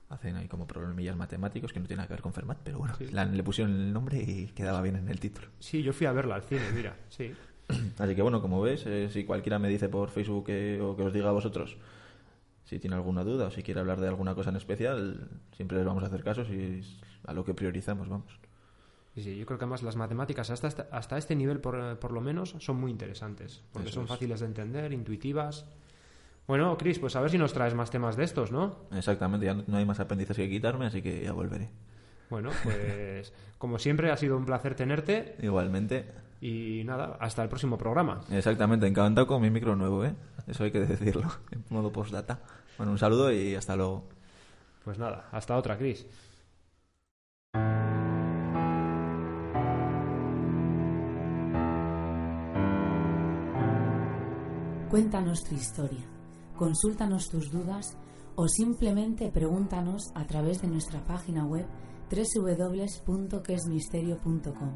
hacen ahí como problemillas matemáticos que no tiene nada que ver con Fermat, pero bueno, Sí. la- le pusieron el nombre y quedaba bien en el título. Sí, yo fui a verla al cine, mira, sí. [clears throat] Así que bueno, como ves, eh, si cualquiera me dice por Facebook que- o que os diga a vosotros si tiene alguna duda o si quiere hablar de alguna cosa en especial, siempre les vamos a hacer caso si es a lo que priorizamos, vamos. Sí, sí, yo creo que además las matemáticas hasta, esta- hasta este nivel, por, por lo menos, son muy interesantes. Porque Eso son es. fáciles de entender, intuitivas. Bueno, Chris, pues a ver si nos traes más temas de estos, ¿no? Exactamente, ya no, no hay más apéndices que quitarme, así que ya volveré. Bueno, pues [laughs] como siempre ha sido un placer tenerte Igualmente, y nada, hasta el próximo programa. exactamente, encantado con mi micro nuevo, ¿eh? Eso hay que decirlo, [laughs] en modo postdata. Bueno, un saludo y hasta luego. Pues nada, hasta otra, Chris. Cuéntanos tu historia, consúltanos tus dudas o simplemente pregúntanos a través de nuestra página web www.quesmisterio.com,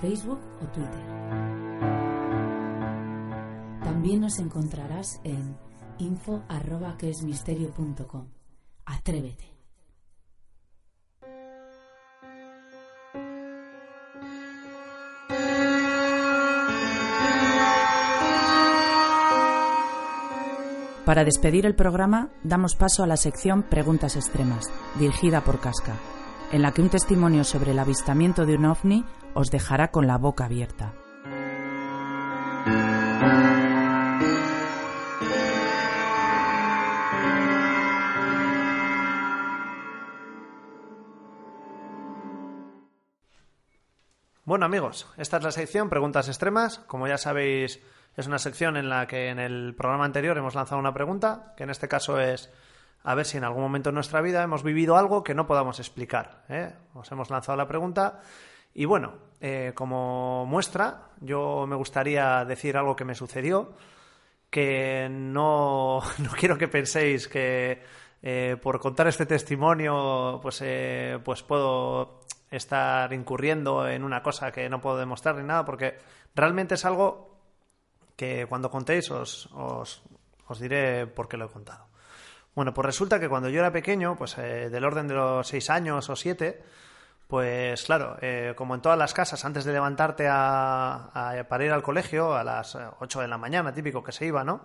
Facebook o Twitter. También nos encontrarás en info@quesmisterio.com. Atrévete. Para despedir el programa, damos paso a la sección Preguntas Extremas, dirigida por Casca, en la que un testimonio sobre el avistamiento de un ovni os dejará con la boca abierta. Bueno amigos, esta es la sección Preguntas Extremas. Como ya sabéis, es una sección en la que en el programa anterior hemos lanzado una pregunta, que en este caso es a ver si en algún momento en nuestra vida hemos vivido algo que no podamos explicar. ¿eh? Os hemos lanzado la pregunta y bueno, eh, como muestra, yo me gustaría decir algo que me sucedió, que no, [laughs] no quiero que penséis que eh, por contar este testimonio pues, eh, pues puedo estar incurriendo en una cosa que no puedo demostrar ni nada, porque realmente es algo que cuando contéis os, os, os diré por qué lo he contado. Bueno, pues resulta que cuando yo era pequeño, pues eh, del orden de los seis años o siete, pues claro, eh, como en todas las casas, antes de levantarte a, para ir al colegio a las eh, 8 de la mañana, típico que se iba, ¿no?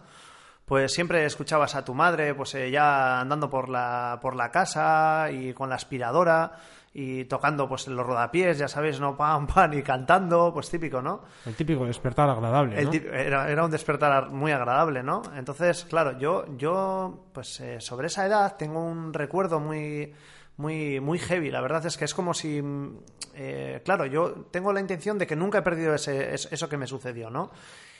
Pues siempre escuchabas a tu madre, pues ya andando por la, por la casa y con la aspiradora y tocando pues los rodapiés, ya sabéis, no pam, pam, y cantando, pues típico, ¿no? El típico despertar agradable, era, era un despertar muy agradable, ¿no? Entonces, claro, yo, yo pues eh, sobre esa edad tengo un recuerdo muy, muy, muy heavy. La verdad es que es como si, mm, eh, claro, yo tengo la intención de que nunca he perdido ese, es- eso que me sucedió, ¿no?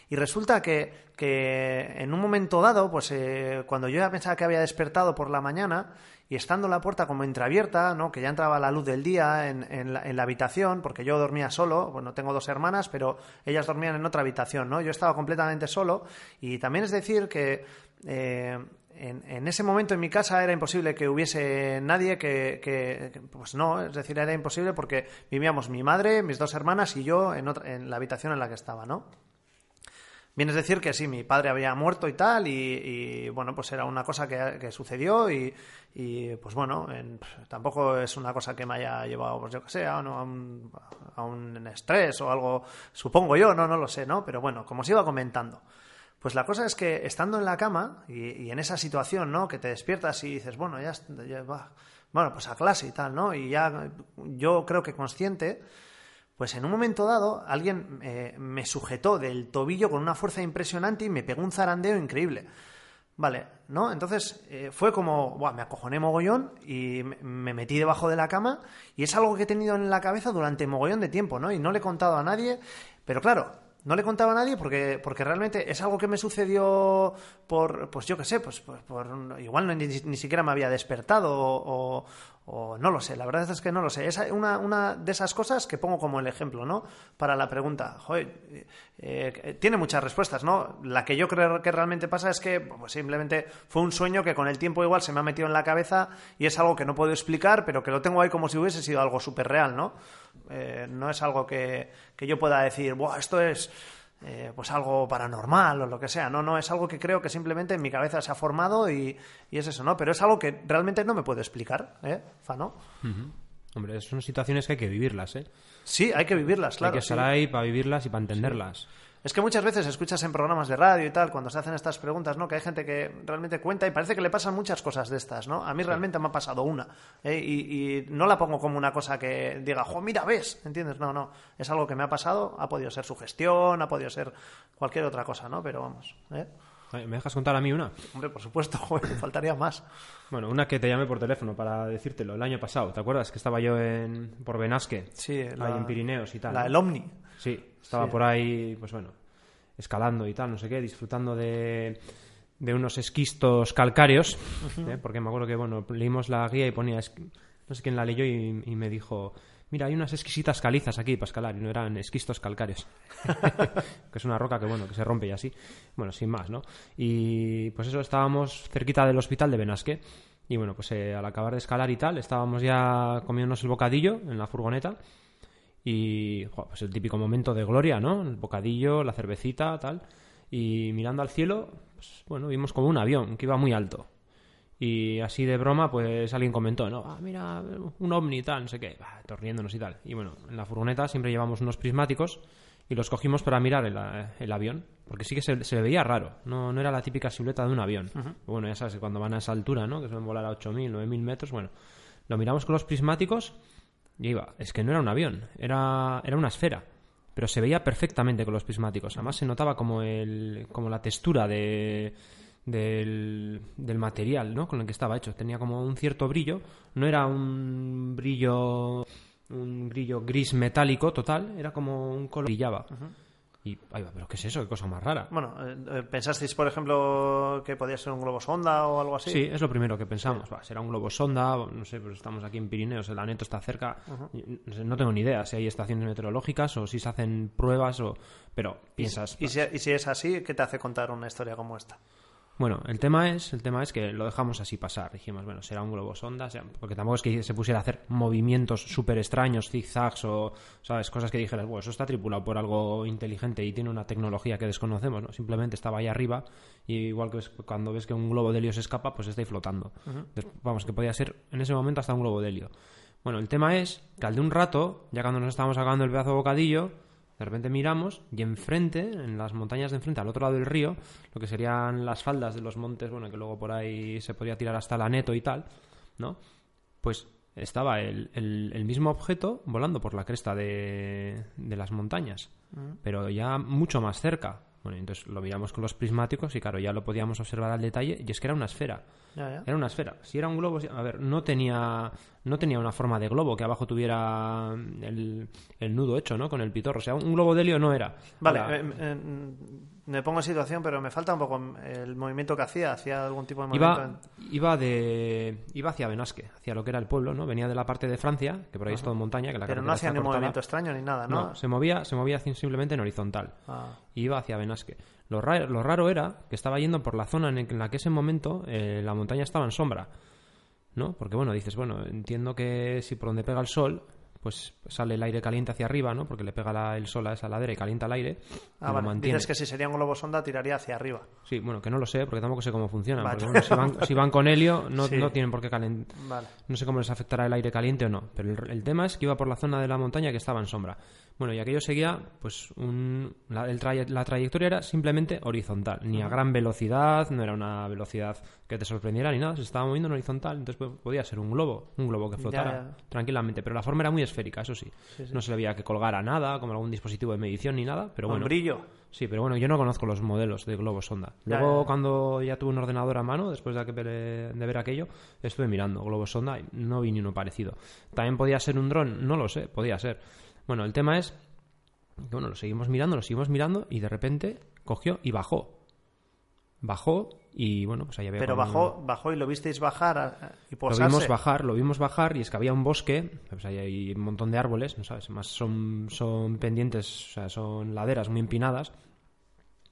Y resulta que, que en un momento dado, pues eh, cuando yo ya pensaba que había despertado por la mañana y estando la puerta como entreabierta, ¿no? que ya entraba la luz del día en, en la, en la habitación, porque yo dormía solo, bueno, tengo dos hermanas, pero ellas dormían en otra habitación, ¿no? Yo estaba completamente solo y también es decir que eh, en, ese momento en mi casa era imposible que hubiese nadie que, que- que- pues no, es decir, era imposible porque vivíamos mi madre, mis dos hermanas y yo en, otra, en la habitación en la que estaba, ¿no? Bien es decir que sí, mi padre había muerto y tal, y, bueno, pues era una cosa que, que sucedió y, y, pues bueno, en- tampoco es una cosa que me haya llevado, pues yo que sé, a, un- a un, a estrés o algo, supongo yo, no, no lo sé, ¿no? Pero bueno, como os iba comentando. Pues la cosa es que estando en la cama y, y en esa situación, ¿no? Que te despiertas y dices, bueno, ya, ya va, bueno, pues a clase y tal, ¿no? Y ya yo creo que consciente, pues en un momento dado alguien eh, me sujetó del tobillo con una fuerza impresionante y me pegó un zarandeo increíble. Vale, ¿no? Entonces eh, fue como, me acojoné mogollón y me, me metí debajo de la cama y es algo que he tenido en la cabeza durante mogollón de tiempo, ¿no? Y no le he contado a nadie, pero claro, no le contaba a nadie porque, porque realmente es algo que me sucedió por, pues yo qué sé, pues por, por un- igual no, ni, siquiera me había despertado o- o no lo sé, la verdad es que no lo sé. Es una, una de esas cosas que pongo como el ejemplo, ¿no? Para la pregunta. Joder, eh, eh, tiene muchas respuestas, ¿no? La que yo creo que realmente pasa es que pues simplemente fue un sueño que con el tiempo igual se me ha metido en la cabeza y es algo que no puedo explicar, pero que lo tengo ahí como si hubiese sido algo súper real, ¿no? Eh, no es algo que, que yo pueda decir, Buah, esto es eh, pues algo paranormal o lo que sea. No, no, es algo que creo que simplemente en mi cabeza se ha formado y, y es eso, ¿no? Pero es algo que realmente no me puedo explicar, ¿eh, Fano? Hombre, son situaciones que hay que vivirlas, ¿eh? Sí, hay que vivirlas, claro. hay que sí. estar ahí para vivirlas y para entenderlas. Es que muchas veces escuchas en programas de radio y tal, cuando se hacen estas preguntas, ¿no? Que hay gente que realmente cuenta y parece que le pasan muchas cosas de estas, ¿no? A mí realmente me ha pasado una. ¿eh? Y, y no la pongo como una cosa que diga, jo, mira, ves, ¿entiendes? No, no. Es algo que me ha pasado, ha podido ser sugestión, ha podido ser cualquier otra cosa, ¿no? Pero vamos, ¿eh? ¿Me dejas contar a mí una? Hombre, por supuesto, [laughs] joder, faltaría más. Bueno, una que te llamé por teléfono para decírtelo el año pasado. ¿Te acuerdas que estaba yo en, por Benasque? Sí, ahí en Pirineos y tal. La del Omni. Sí, estaba Sí. por ahí, pues bueno, escalando y tal, no sé qué, disfrutando de, de unos esquistos calcáreos, ¿eh? porque me acuerdo que, bueno, leímos la guía y ponía, no sé quién la leyó y, y me dijo, mira, hay unas exquisitas calizas aquí para escalar, y no eran esquistos calcáreos, [laughs] que es una roca que, bueno, que se rompe y así, bueno, sin más, ¿no? Y pues eso, estábamos cerquita del hospital de Benasque, y bueno, pues eh, al acabar de escalar y tal, estábamos ya comiéndonos el bocadillo en la furgoneta, y pues el típico momento de gloria, ¿no? El bocadillo, la cervecita, tal. Y mirando al cielo, pues, bueno, vimos como un avión que iba muy alto. Y así de broma, pues alguien comentó, ¿no? Ah, mira, un ovni tal, no sé qué. Bah, todos riéndonos y tal. Y bueno, en la furgoneta siempre llevamos unos prismáticos y los cogimos para mirar el, eh, el avión. Porque sí que se, se veía raro. No, no era la típica silueta de un avión. Bueno, ya sabes cuando van a esa altura, ¿no? Que suelen volar a 8.000, 9.000 metros. Bueno, lo miramos con los prismáticos y iba, es que no era un avión, era, era una esfera. Pero se veía perfectamente con los prismáticos. Además se notaba como, el, como la textura de, del, del material ¿no? con el que estaba hecho. Tenía como un cierto brillo. No era un brillo un brillo gris metálico total. Era como un color brillaba. Y, va, pero ¿qué es eso? ¿Qué cosa más rara? Bueno, eh, eh, ¿pensasteis, por ejemplo, que podía ser un globo sonda o algo así? Sí, es lo primero que pensamos. Va, será un globo sonda, no sé, pues estamos aquí en Pirineos, el Aneto está cerca. no, sé, no tengo ni idea si hay estaciones meteorológicas o si se hacen pruebas o... Pero piensas... Y si, y si es así, ¿qué te hace contar una historia como esta? Bueno, el tema es, el tema es que lo dejamos así pasar. Dijimos, bueno, será un globo sonda, sea- porque tampoco es que se pusiera a hacer movimientos súper extraños, zigzags o, ¿sabes? Cosas que dijeras, bueno, eso está tripulado por algo inteligente y tiene una tecnología que desconocemos, ¿no? Simplemente estaba ahí arriba y igual que ves- cuando ves que un globo de helio se escapa, pues está ahí flotando. Des- Vamos, que podía ser en ese momento hasta un globo de helio. Bueno, el tema es que al de un rato, ya cuando nos estábamos sacando el pedazo de bocadillo, de repente miramos y enfrente, en las montañas de enfrente, al otro lado del río, lo que serían las faldas de los montes, bueno, que luego por ahí se podía tirar hasta la neto y tal, ¿no? Pues estaba el, el- el mismo objeto volando por la cresta de, de las montañas, pero ya mucho más cerca. Bueno, entonces lo miramos con los prismáticos y claro, ya lo podíamos observar al detalle y es que era una esfera. Ya, ya. Era una esfera. Si era un globo, a ver, no tenía, no tenía una forma de globo que abajo tuviera el, el nudo hecho, ¿no? Con el pitorro. O sea, un globo de helio no era. Vale, Era- eh, eh, me pongo en situación, pero me falta un poco el movimiento que hacía. ¿Hacía algún tipo de movimiento? Iba, iba de iba hacia Benasque, hacia lo que era el pueblo, ¿no? Venía de la parte de Francia, que por ahí es todo montaña, que la Pero no hacía está ni un cortada. movimiento extraño ni nada, ¿no? No, se movía, se movía simplemente en horizontal. Ah, y iba hacia Benasque. Lo raro, lo raro era que estaba yendo por la zona en la que ese momento eh, la montaña estaba en sombra. ¿No? Porque bueno, dices, bueno, entiendo que si por donde pega el sol, pues sale el aire caliente hacia arriba, ¿no? Porque le pega la- el sol a esa ladera y calienta el aire. Ah, vale. mantiene. Dices que si sería un globo sonda tiraría hacia arriba. Sí, bueno, que no lo sé, porque tampoco sé cómo. Vale. Porque, bueno, si, van, si van con helio, no, Sí. no tienen por qué calentar. Vale. No sé cómo les afectará el aire caliente o no, pero el, el tema es que iba por la zona de la montaña que estaba en sombra. Bueno, y aquello seguía, pues un, la, el la trayectoria era simplemente horizontal, ni a gran velocidad, no era una velocidad que te sorprendiera ni nada, se estaba moviendo en horizontal, entonces pues, podía ser un globo, un globo que flotara ya. tranquilamente, pero la forma era muy esférica, eso sí. No se le veía que colgara nada, como algún dispositivo de medición ni nada, pero bueno. brillo. Sí, pero bueno, yo no conozco los modelos de globos sonda. Luego, ya, cuando ya tuve un ordenador a mano, después de, que- de ver aquello, estuve mirando globos sonda y no vi ni uno parecido. También podía ser un dron, no lo sé, podía ser. Bueno, el tema es que bueno, lo seguimos mirando, lo seguimos mirando y de repente cogió y bajó. Bajó y bueno, pues ahí había Pero bajó, bajó y lo visteis bajar a- y lo posarse. vimos bajar, lo vimos bajar y es que había un bosque, pues ahí hay un montón de árboles, ¿no sabes? Más son, son pendientes, o sea, son laderas muy empinadas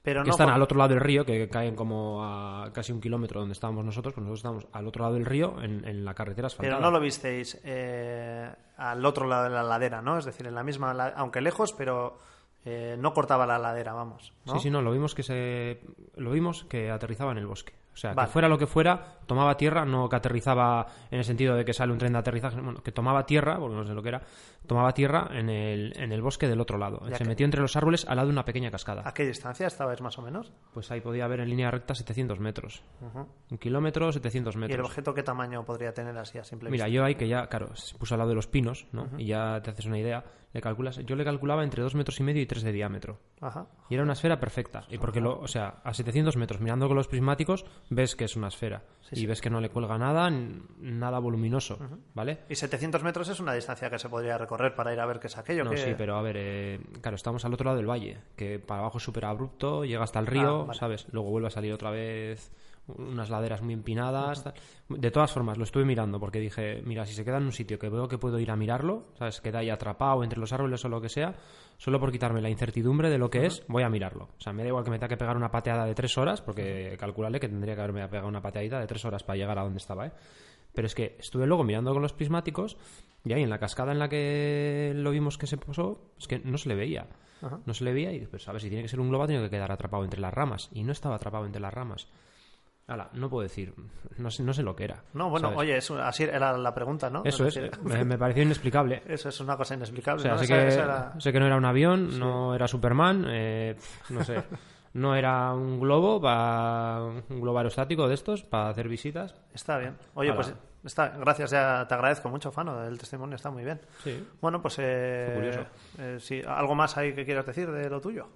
Pero que están por- al otro lado del río, que caen como a casi un kilómetro donde estábamos nosotros, pues nosotros estábamos al otro lado del río en, en la carretera asfaltada. Pero no lo visteis eh, al otro lado de la ladera, ¿no? Es decir, en la misma, aunque lejos, pero eh, no cortaba la ladera, vamos. ¿no? Sí, sí, no, lo vimos que se lo vimos que aterrizaba en el bosque. O sea, Vale. que fuera lo que fuera, tomaba tierra, no que aterrizaba en el sentido de que sale un tren de aterrizaje, bueno, que tomaba tierra, porque no sé lo que era, tomaba tierra en el, en el bosque del otro lado. Ya se que- metió entre los árboles al lado de una pequeña cascada. ¿A qué distancia estabais más o menos? Pues ahí podía haber en línea recta 700 metros. Un kilómetro, 700 ¿Y el metros. objeto qué tamaño podría tener así a simple Mira, vista? yo ahí que ya, claro, se puso al lado de los pinos, ¿no? Y ya te haces una idea, le calculas, yo le calculaba entre 2 metros y medio y 3 de diámetro. Ajá. Y era una esfera perfecta. Y porque, lo, o sea, a 700 metros mirando con los prismáticos, ves que es una esfera. y ves que no le cuelga nada, nada voluminoso, ¿vale? Y 700 metros es una distancia que se podría recorrer para ir a ver qué es aquello. No, que- sí, pero a ver, eh, claro, estamos al otro lado del valle, que para abajo es súper abrupto, llega hasta el río, Ah, vale. ¿sabes? Luego vuelve a salir otra vez unas laderas muy empinadas. tal. De todas formas, lo estuve mirando porque dije, mira, si se queda en un sitio que veo que puedo ir a mirarlo, ¿sabes? Queda ahí atrapado entre los árboles o lo que sea, solo por quitarme la incertidumbre de lo que es, voy a mirarlo. O sea, me da igual que me tenga que pegar una pateada de tres horas, porque calcularle que tendría que haberme pegado una pateadita de tres horas para llegar a donde estaba, ¿eh? Pero es que estuve luego mirando con los prismáticos y ahí en la cascada en la que lo vimos que se posó, es que no se le veía. No se le veía y pues a ver si tiene que ser un globo, tenido que quedar atrapado entre las ramas. Y no estaba atrapado entre las ramas. No puedo decir, no sé, no sé lo que era. No, bueno, ¿sabes? oye, es un- así era la pregunta, ¿no? Eso es, me, me pareció inexplicable. Eso es una cosa inexplicable. O sea, ¿no? sé, que, esa era- sé que no era un avión, no era Superman, eh, no sé. No era un globo, para un globo aerostático de estos, para hacer visitas. Está bien. Oye, pues está, gracias, ya te agradezco mucho, Fano, el testimonio está muy bien. Sí. Bueno, pues eh, curioso. eh, sí, ¿algo más hay que quieras decir de lo tuyo?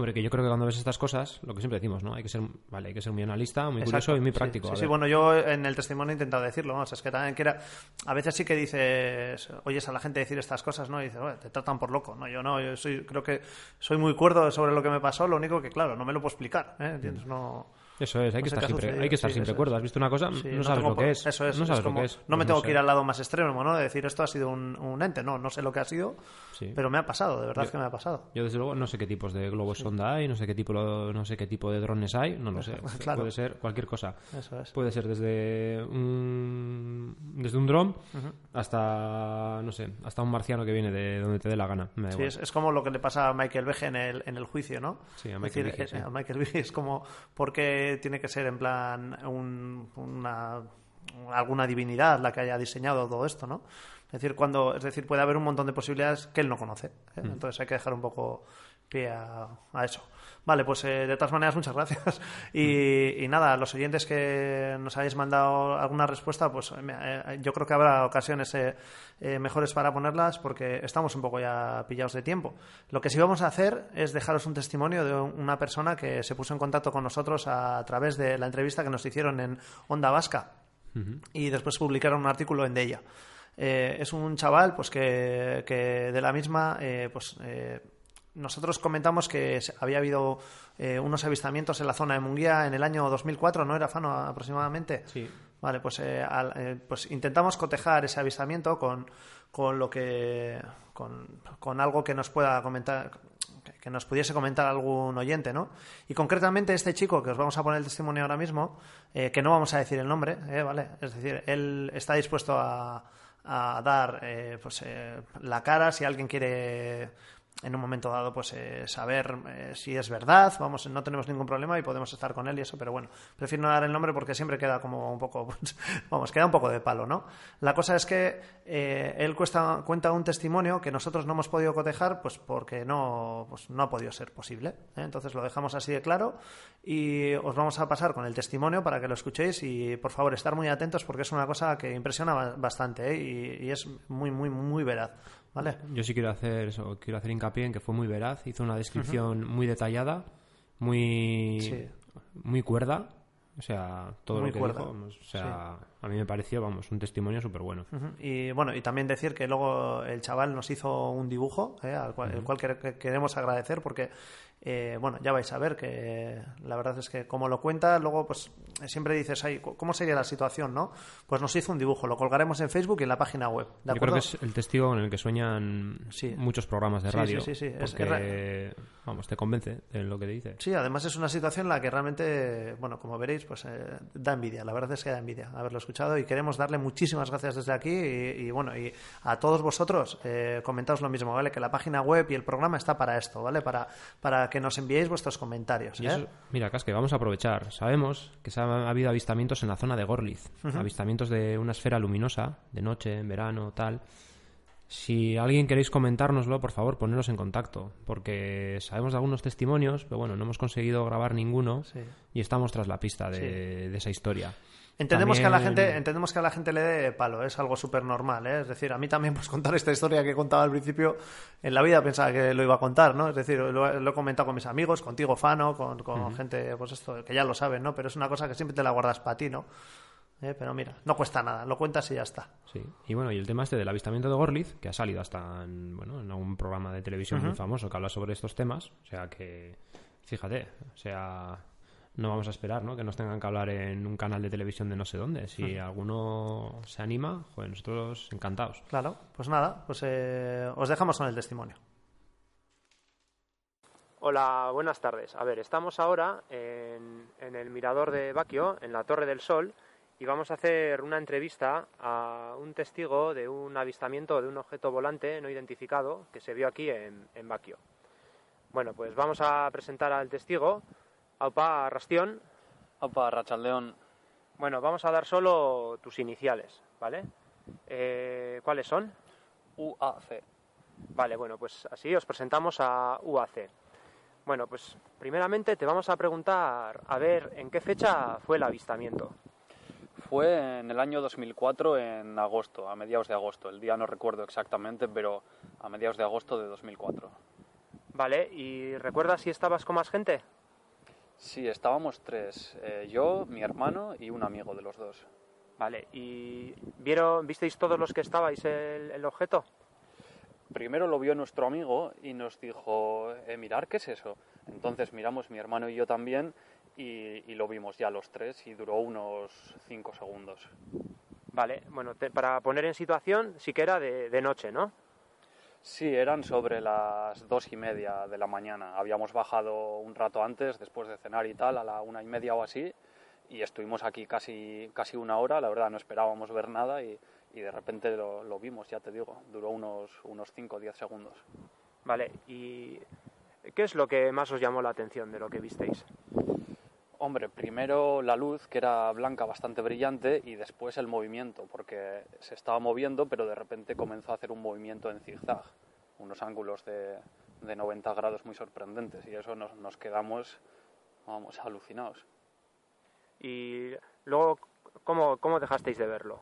Hombre, que yo creo que cuando ves estas cosas, lo que siempre decimos, ¿no? Hay que ser, vale, hay que ser muy analista, muy curioso y muy práctico. Sí, sí, bueno, yo en el testimonio he intentado decirlo, ¿no? O sea, es que también que era- a veces sí que dices, oyes a la gente decir estas cosas, ¿no? Y dices, "Bueno, te tratan por loco, ¿no? Yo no, yo soy, creo que soy muy cuerdo sobre lo que me pasó, lo único que, claro, no me lo puedo explicar, ¿eh? ¿Entiendes? No... Eso es, hay No que estar siempre, hay que estar sí, siempre cuerdo. Has visto una cosa, Sí, no sabes tengo lo que es. Eso es, no es como- lo que es. No me Pues tengo sé. que ir al lado más extremo, ¿no? De decir, esto ha sido un, un ente, no, no sé lo que ha sido, Sí. pero me ha pasado, de verdad que me ha pasado. Yo desde luego no sé qué tipos de globos sonda hay, no sé qué tipo, no sé qué tipo de drones hay, no lo [laughs] sé. Claro. Puede ser cualquier cosa. Eso es. Puede ser desde un desde un dron hasta no sé, hasta un marciano que viene de donde te dé la gana. Me da Sí, es, es como lo que le pasa a Michael Behe en el, en el juicio, ¿no? Sí, a Michael sí. eh, a Michael Behe es como, ¿por qué tiene que ser en plan un- una, alguna divinidad la que haya diseñado todo esto, ¿no? Es decir, cuando, es decir, puede haber un montón de posibilidades que él no conoce. ¿eh? Mm. Entonces hay que dejar un poco pie a, a eso. Vale, pues eh, de todas maneras, muchas gracias. [laughs] Y, y nada, los oyentes que nos habéis mandado alguna respuesta, pues eh, eh, yo creo que habrá ocasiones eh, eh, mejores para ponerlas porque estamos un poco ya pillados de tiempo. Lo que sí vamos a hacer es dejaros un testimonio de una persona que se puso en contacto con nosotros a través de la entrevista que nos hicieron en Onda Vasca y después publicaron un artículo en Deia. Eh, es un chaval pues que, que de la misma eh, pues eh, nosotros comentamos que había habido eh, unos avistamientos en la zona de Munguía en el año 2004, ¿no era Fano aproximadamente? Sí. Vale, pues, eh, al- eh, pues intentamos cotejar ese avistamiento con, con lo que con, con algo que nos pueda comentar que nos pudiese comentar algún oyente, ¿no? Y concretamente este chico que os vamos a poner el testimonio ahora mismo, eh, que no vamos a decir el nombre, ¿eh? ¿vale? Es decir, él está dispuesto a, a dar eh, pues, eh, la cara. Si alguien quiere en un momento dado pues eh, saber eh, si es verdad vamos no tenemos ningún problema y podemos estar con él y eso pero bueno prefiero no dar el nombre porque siempre queda como un poco [laughs] vamos queda un poco de palo no la cosa es que eh, él cuesta, cuenta un testimonio que nosotros no hemos podido cotejar pues porque no pues, no ha podido ser posible ¿eh? entonces lo dejamos así de claro y os vamos a pasar con el testimonio para que lo escuchéis y por favor estar muy atentos porque es una cosa que impresiona ba- bastante ¿eh? y, y es muy muy muy veraz vale Yo sí quiero hacer eso, quiero hacer hincapié en que fue muy veraz, hizo una descripción muy detallada, muy, Sí. muy cuerda, o sea, todo Muy lo que cuerda, dijo, o sea, a mí me pareció, vamos, un testimonio súper bueno. Y bueno, y también decir que luego el chaval nos hizo un dibujo, ¿eh? al cual, el cual quere- que- queremos agradecer porque, eh, bueno, ya vais a ver que la verdad es que como lo cuenta, luego pues siempre dices, ay, ¿cómo sería la situación, no? Pues nos hizo un dibujo, lo colgaremos en Facebook y en la página web, ¿de Yo creo que es el testigo con el que sueñan Sí. muchos programas de Sí, radio. sí, sí, sí, es- Porque, vamos, te convence de lo que dice. Sí, además es una situación en la que realmente, bueno, como veréis, pues eh, da envidia. La verdad es que da envidia haberlo escuchado y queremos darle muchísimas gracias desde aquí y, y, bueno, y a todos vosotros eh, comentaos lo mismo, ¿vale? Que la página web y el programa está para esto, ¿vale? Para, para que nos enviéis vuestros comentarios, ¿eh? eso, mira, Casque, vamos a aprovechar. Sabemos que se ha, ha habido avistamientos en la zona de Gorliz, avistamientos de una esfera luminosa, de noche, en verano, tal. Si alguien queréis comentárnoslo, por favor, poneros en contacto, porque sabemos de algunos testimonios, pero bueno, no hemos conseguido grabar ninguno Sí. y estamos tras la pista de, de esa historia. Entendemos que a la También- gente, entendemos que a la gente le dé palo, es algo súper normal, ¿eh? Es decir, a mí también pues contar esta historia que he contado al principio, en la vida pensaba que lo iba a contar, ¿no? Es decir, lo, lo he comentado con mis amigos, contigo, Fano, con, con gente, pues esto, que ya lo saben, ¿no? Pero es una cosa que siempre te la guardas para ti, ¿no? ¿Eh? Pero mira, no cuesta nada, lo cuentas y ya está. Sí, y bueno, y el tema este del avistamiento de Gorliz, que ha salido hasta en, bueno, en algún programa de televisión muy famoso que habla sobre estos temas, o sea que, fíjate, o sea, no vamos a esperar, ¿no? Que nos tengan que hablar en un canal de televisión de no sé dónde. Si alguno se anima, joder, nosotros encantados. Claro, pues nada, pues eh, os dejamos con el testimonio. Hola, buenas tardes. A ver, estamos ahora en, en el mirador de Baquio, en la Torre del Sol, y vamos a hacer una entrevista a un testigo de un avistamiento de un objeto volante no identificado que se vio aquí en, en Baquio. Bueno, pues vamos a presentar al testigo, Aupa Rastión. Opa, Rachaldeón, Bueno, vamos a dar solo tus iniciales, ¿vale? Eh, ¿Cuáles son? UAC. Vale, bueno, pues así os presentamos a UAC. Bueno, pues primeramente te vamos a preguntar a ver en qué fecha fue el avistamiento. Fue en el año 2004, en agosto, a mediados de agosto. El día no recuerdo exactamente, pero a mediados de agosto de 2004. Vale, ¿y recuerdas si estabas con más gente? Sí, estábamos tres. eh, yo, mi hermano y un amigo de los dos. Vale, ¿y vieron, visteis todos los que estabais el, el objeto? Primero lo vio nuestro amigo y nos dijo, eh, mirar, ¿qué es eso? Entonces miramos mi hermano y yo también y, y lo vimos ya los tres y duró unos cinco segundos. Vale, bueno, te- para poner en situación, sí que era de, de noche, ¿no? Sí, eran sobre las dos y media de la mañana. Habíamos bajado un rato antes, después de cenar y tal, a la una y media o así, y estuvimos aquí casi, casi una hora. La verdad, no esperábamos ver nada y, y de repente lo, vimos, ya te digo. Duró unos, unos 5 o 10 segundos. Vale, ¿y qué es lo que más os llamó la atención de lo que visteis? Hombre, primero la luz, que era blanca, bastante brillante, y después el movimiento, porque se estaba moviendo, pero de repente comenzó a hacer un movimiento en zigzag, unos ángulos de, de 90 grados muy sorprendentes, y eso nos, nos quedamos, vamos, alucinados. Y luego, ¿cómo, cómo dejasteis de verlo?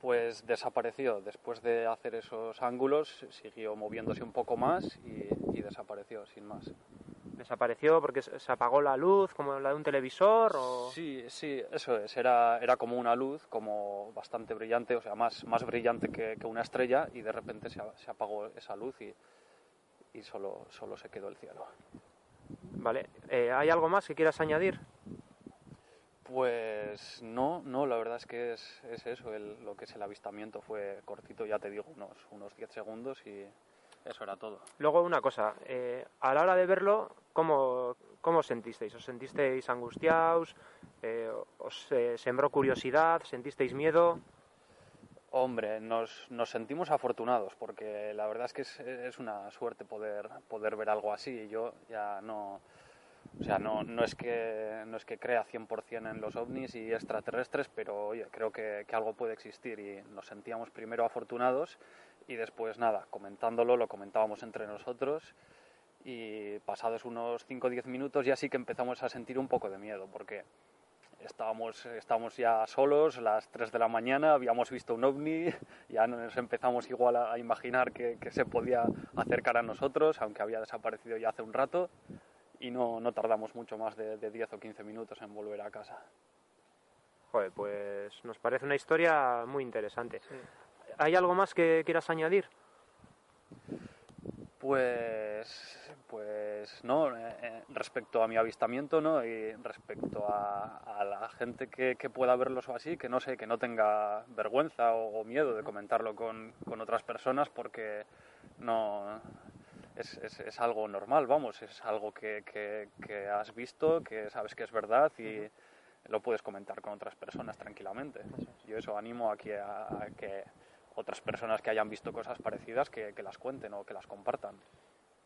Pues desapareció, después de hacer esos ángulos, siguió moviéndose un poco más y, y desapareció, sin más. ¿Desapareció porque se apagó la luz, como la de un televisor? O... Sí, sí, eso es. Era, era como una luz, como bastante brillante, o sea, más, más brillante que, que una estrella, y de repente se, se apagó esa luz y, y solo, solo se quedó el cielo. Vale, eh, ¿hay algo más que quieras añadir? Pues no, no, la verdad es que es, es eso, el- lo que es el avistamiento fue cortito, ya te digo, unos, unos 10 segundos y eso era todo. Luego una cosa, eh, a la hora de verlo, ¿cómo, cómo os sentisteis? ¿Os sentisteis angustiados? Eh, ¿Os eh, sembró curiosidad? ¿Sentisteis miedo? Hombre, nos, nos sentimos afortunados porque la verdad es que es, es una suerte poder, poder ver algo así. Yo ya no, o sea, no, no, es que, no es que crea 100% en los ovnis y extraterrestres, pero oye, creo que, que, algo puede existir y nos sentíamos primero afortunados y después nada, comentándolo, lo comentábamos entre nosotros y pasados unos 5 o 10 minutos ya sí que empezamos a sentir un poco de miedo porque estábamos, estábamos ya solos, las 3 de la mañana, habíamos visto un ovni, [laughs] ya nos empezamos igual a, a imaginar que, que se podía acercar a nosotros, aunque había desaparecido ya hace un rato y no, no tardamos mucho más de, de 10 o 15 minutos en volver a casa. Joder, pues nos parece una historia muy interesante. Sí. ¿Hay algo más que quieras añadir? Pues, pues no, eh, respecto a mi avistamiento, ¿no? Y respecto a, a la gente que, que, pueda verlo o así, que no sé, que no tenga vergüenza o, o miedo de comentarlo con, con, otras personas porque no es, es, es, algo normal, vamos, es algo que, que, has visto, que sabes que es verdad y lo puedes comentar con otras personas tranquilamente. Yo eso animo a que, a, a que otras personas que hayan visto cosas parecidas que, que, las cuenten o que las compartan.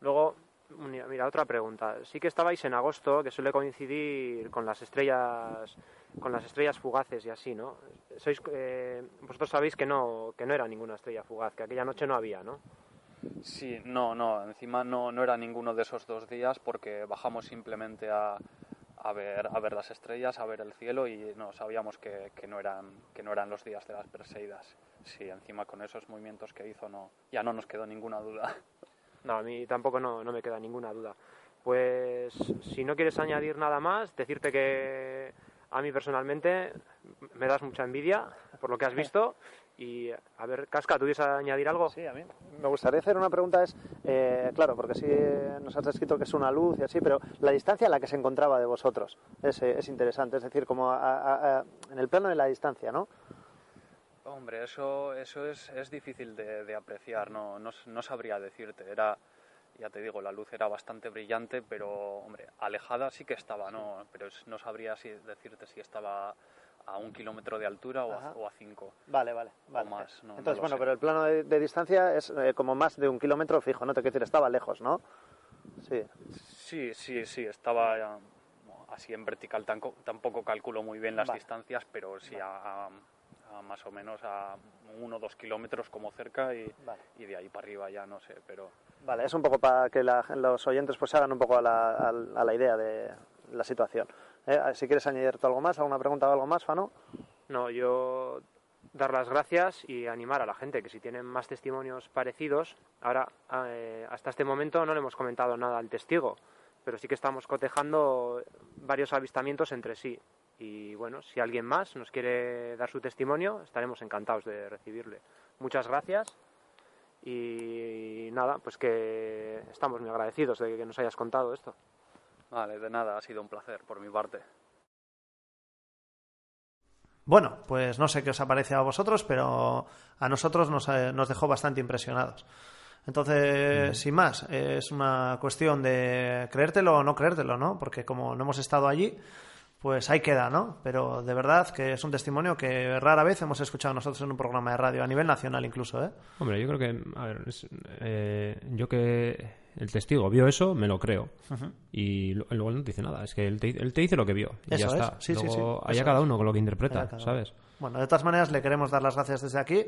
Luego, mira, otra pregunta. Sí que estabais en agosto, que suele coincidir con las estrellas, con las estrellas fugaces y así, ¿no? Sois, eh, vosotros sabéis que no, que no era ninguna estrella fugaz, que aquella noche no había, ¿no? Sí, no, no, encima no, no era ninguno de esos dos días porque bajamos simplemente a, a ver, a ver las estrellas, a ver el cielo y no sabíamos que, que, no eran, que no eran los días de las Perseidas. Sí, encima con esos movimientos que hizo no, ya no nos quedó ninguna duda. No, a mí tampoco no, no me queda ninguna duda. Pues si no quieres añadir nada más, decirte que a mí personalmente me das mucha envidia por lo que has [laughs] visto. Y a ver, Casca, ¿tú quieres añadir algo? Sí, a mí me gustaría hacer una pregunta. Es, eh, claro, porque sí nos has escrito que es una luz y así, pero la distancia a la que se encontraba de vosotros es, es interesante. Es decir, como a, a, a, en el plano de la distancia, ¿no? Hombre, eso, eso es, es difícil de, de apreciar, no, no, no, sabría decirte. Era, ya te digo, la luz era bastante brillante, pero, hombre, alejada sí que estaba, ¿no? Pero no sabría si decirte si estaba a un kilómetro de altura o a, o a, cinco. Vale, vale. vale. O más, no, Entonces, no bueno, sé. pero el plano de, de distancia es eh, como más de un kilómetro fijo, ¿no? Te quiero decir, estaba lejos, ¿no? Sí. Sí, sí, sí, estaba ya, así en vertical. Tampoco, tampoco calculo muy bien las vale. distancias, pero sí a, a más o menos a uno o dos kilómetros como cerca y, vale. y, de ahí para arriba ya no sé, pero... Vale, es un poco para que la, los oyentes pues se hagan un poco a la, a, a la idea de la situación. Eh, si quieres añadir algo más, alguna pregunta o algo más, Fano. No, yo dar las gracias y animar a la gente que si tienen más testimonios parecidos, ahora eh, hasta este momento no le hemos comentado nada al testigo, pero sí que estamos cotejando varios avistamientos entre sí y bueno, si alguien más nos quiere dar su testimonio, estaremos encantados de recibirle. Muchas gracias y nada, pues que estamos muy agradecidos de que nos hayas contado esto. Vale, de nada, ha sido un placer por mi parte. Bueno, pues no sé qué os ha parecido a vosotros, pero a nosotros nos, eh, nos dejó bastante impresionados. Entonces, sin más, es una cuestión de creértelo o no creértelo, ¿no? Porque como no hemos estado allí, pues ahí queda, ¿no? Pero de verdad que es un testimonio que rara vez hemos escuchado nosotros en un programa de radio, a nivel nacional incluso, ¿eh? Hombre, yo creo que, a ver, es, eh, yo que el testigo vio eso, me lo creo. Uh -huh. Y luego no te dice nada, es que él te, él te dice lo que vio y eso ya está. Es. Sí, luego, sí, sí. Allá cada uno con lo que interpreta, ¿sabes? Bueno, de todas maneras le queremos dar las gracias desde aquí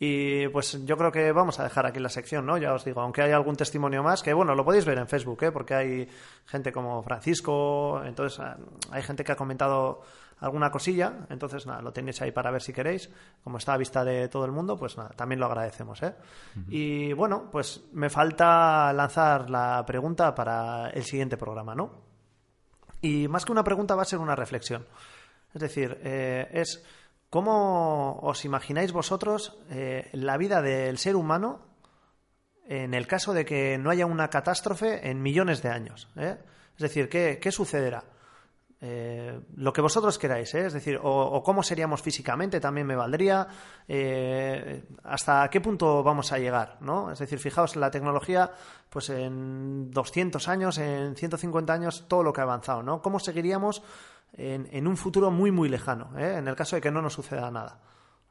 y pues yo creo que vamos a dejar aquí la sección, ¿no? Ya os digo, aunque hay algún testimonio más, que bueno, lo podéis ver en Facebook, ¿eh? Porque hay gente como Francisco, entonces ah, hay gente que ha comentado alguna cosilla, entonces nada, lo tenéis ahí para ver si queréis, como está a vista de todo el mundo, pues nada, también lo agradecemos, ¿eh? Uh -huh. Y bueno, pues me falta lanzar la pregunta para el siguiente programa, ¿no? Y más que una pregunta va a ser una reflexión. Es decir, eh, es ¿Cómo os imagináis vosotros eh, la vida del ser humano en el caso de que no haya una catástrofe en millones de años? Eh? Es decir, ¿qué, qué sucederá? Eh, lo que vosotros queráis, ¿eh? es decir, o, cómo seríamos físicamente también me valdría, hasta qué punto vamos a llegar, ¿no? Es decir, fijaos, la tecnología, pues en 200 años, en 150 años, todo lo que ha avanzado, ¿no? ¿Cómo seguiríamos en, un futuro muy, muy lejano, ¿eh? en el caso de que no nos suceda nada?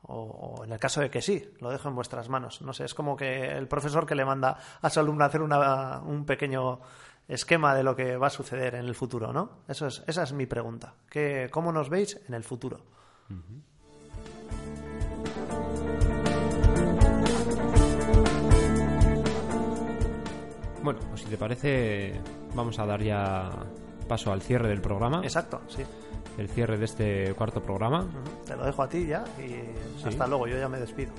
O, en el caso de que sí, lo dejo en vuestras manos. No sé, es como que el profesor que le manda a su alumno a hacer un pequeño esquema de lo que va a suceder en el futuro, ¿no? Eso es, esa es mi pregunta. ¿Qué, ¿Cómo nos veis en el futuro? Bueno, pues si te parece, vamos a dar ya paso al cierre del programa. Exacto, sí. El cierre de este cuarto programa. Te lo dejo a ti ya y hasta luego, yo ya me despido.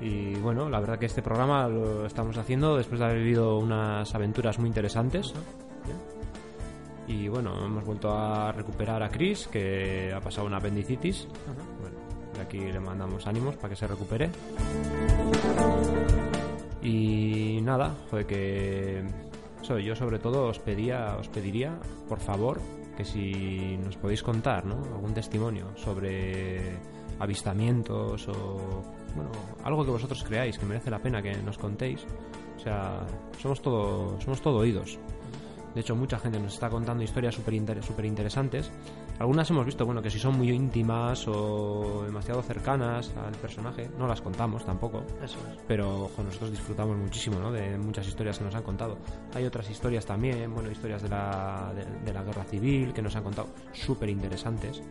Y bueno, la verdad que este programa lo estamos haciendo después de haber vivido unas aventuras muy interesantes. Y bueno, hemos vuelto a recuperar a Chris, que ha pasado una apendicitis. Bueno, de aquí le mandamos ánimos para que se recupere. Y nada, joder, que eso, yo sobre todo os pedía, os pediría, por favor, que si nos podéis contar, ¿no? Algún testimonio sobre avistamientos o bueno, algo que vosotros creáis que merece la pena que nos contéis. O sea, somos todo, somos todo oídos. De hecho, mucha gente nos está contando historias súper interesantes. Algunas hemos visto, bueno, que si son muy íntimas o demasiado cercanas al personaje, no las contamos tampoco. Eso es. Pero ojo, nosotros disfrutamos muchísimo ¿no? de muchas historias que nos han contado. Hay otras historias también, bueno, historias de la, de, de la guerra civil que nos han contado, súper interesantes.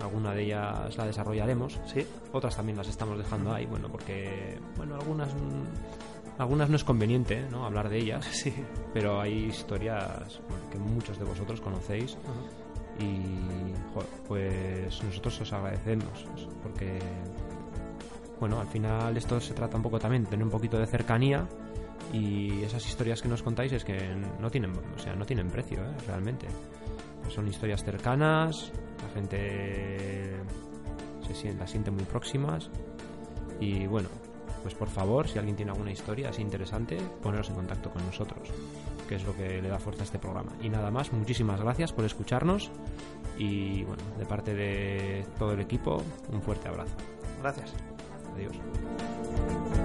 Alguna de ellas la desarrollaremos. Sí. Otras también las estamos dejando ahí, bueno, porque, bueno, algunas, mm, algunas no es conveniente, ¿no? Hablar de ellas. [laughs] Sí. Pero hay historias bueno, que muchos de vosotros conocéis. Y, pues nosotros os agradecemos, porque, bueno, al final esto se trata un poco también de tener un poquito de cercanía y esas historias que nos contáis es que no tienen, o sea, no tienen precio, ¿eh? realmente. Son historias cercanas, la gente se siente, las siente muy próximas y bueno, pues por favor, si alguien tiene alguna historia así interesante, poneros en contacto con nosotros, que es lo que le da fuerza a este programa. Y nada más, muchísimas gracias por escucharnos y bueno, de parte de todo el equipo, un fuerte abrazo. Gracias. Adiós.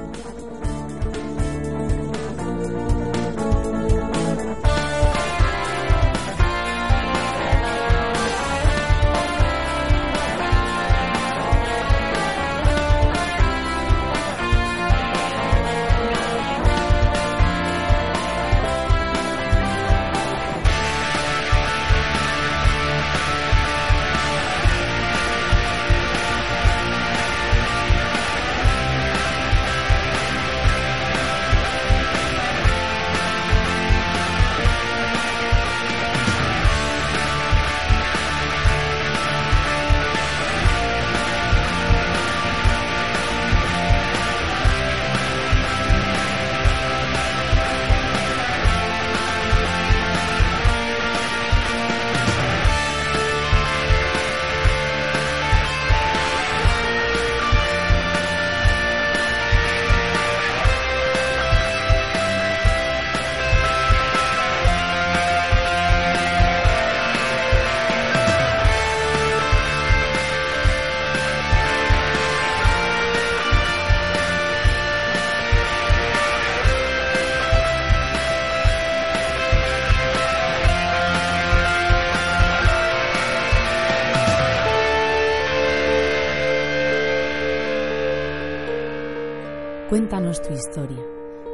Cuéntanos tu historia,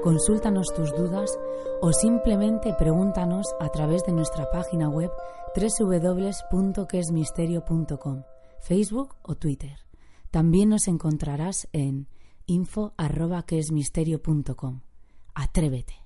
consúltanos tus dudas o simplemente pregúntanos a través de nuestra página web www.quesmisterio.com, Facebook o Twitter. También nos encontrarás en info@quesmisterio.com. Atrévete.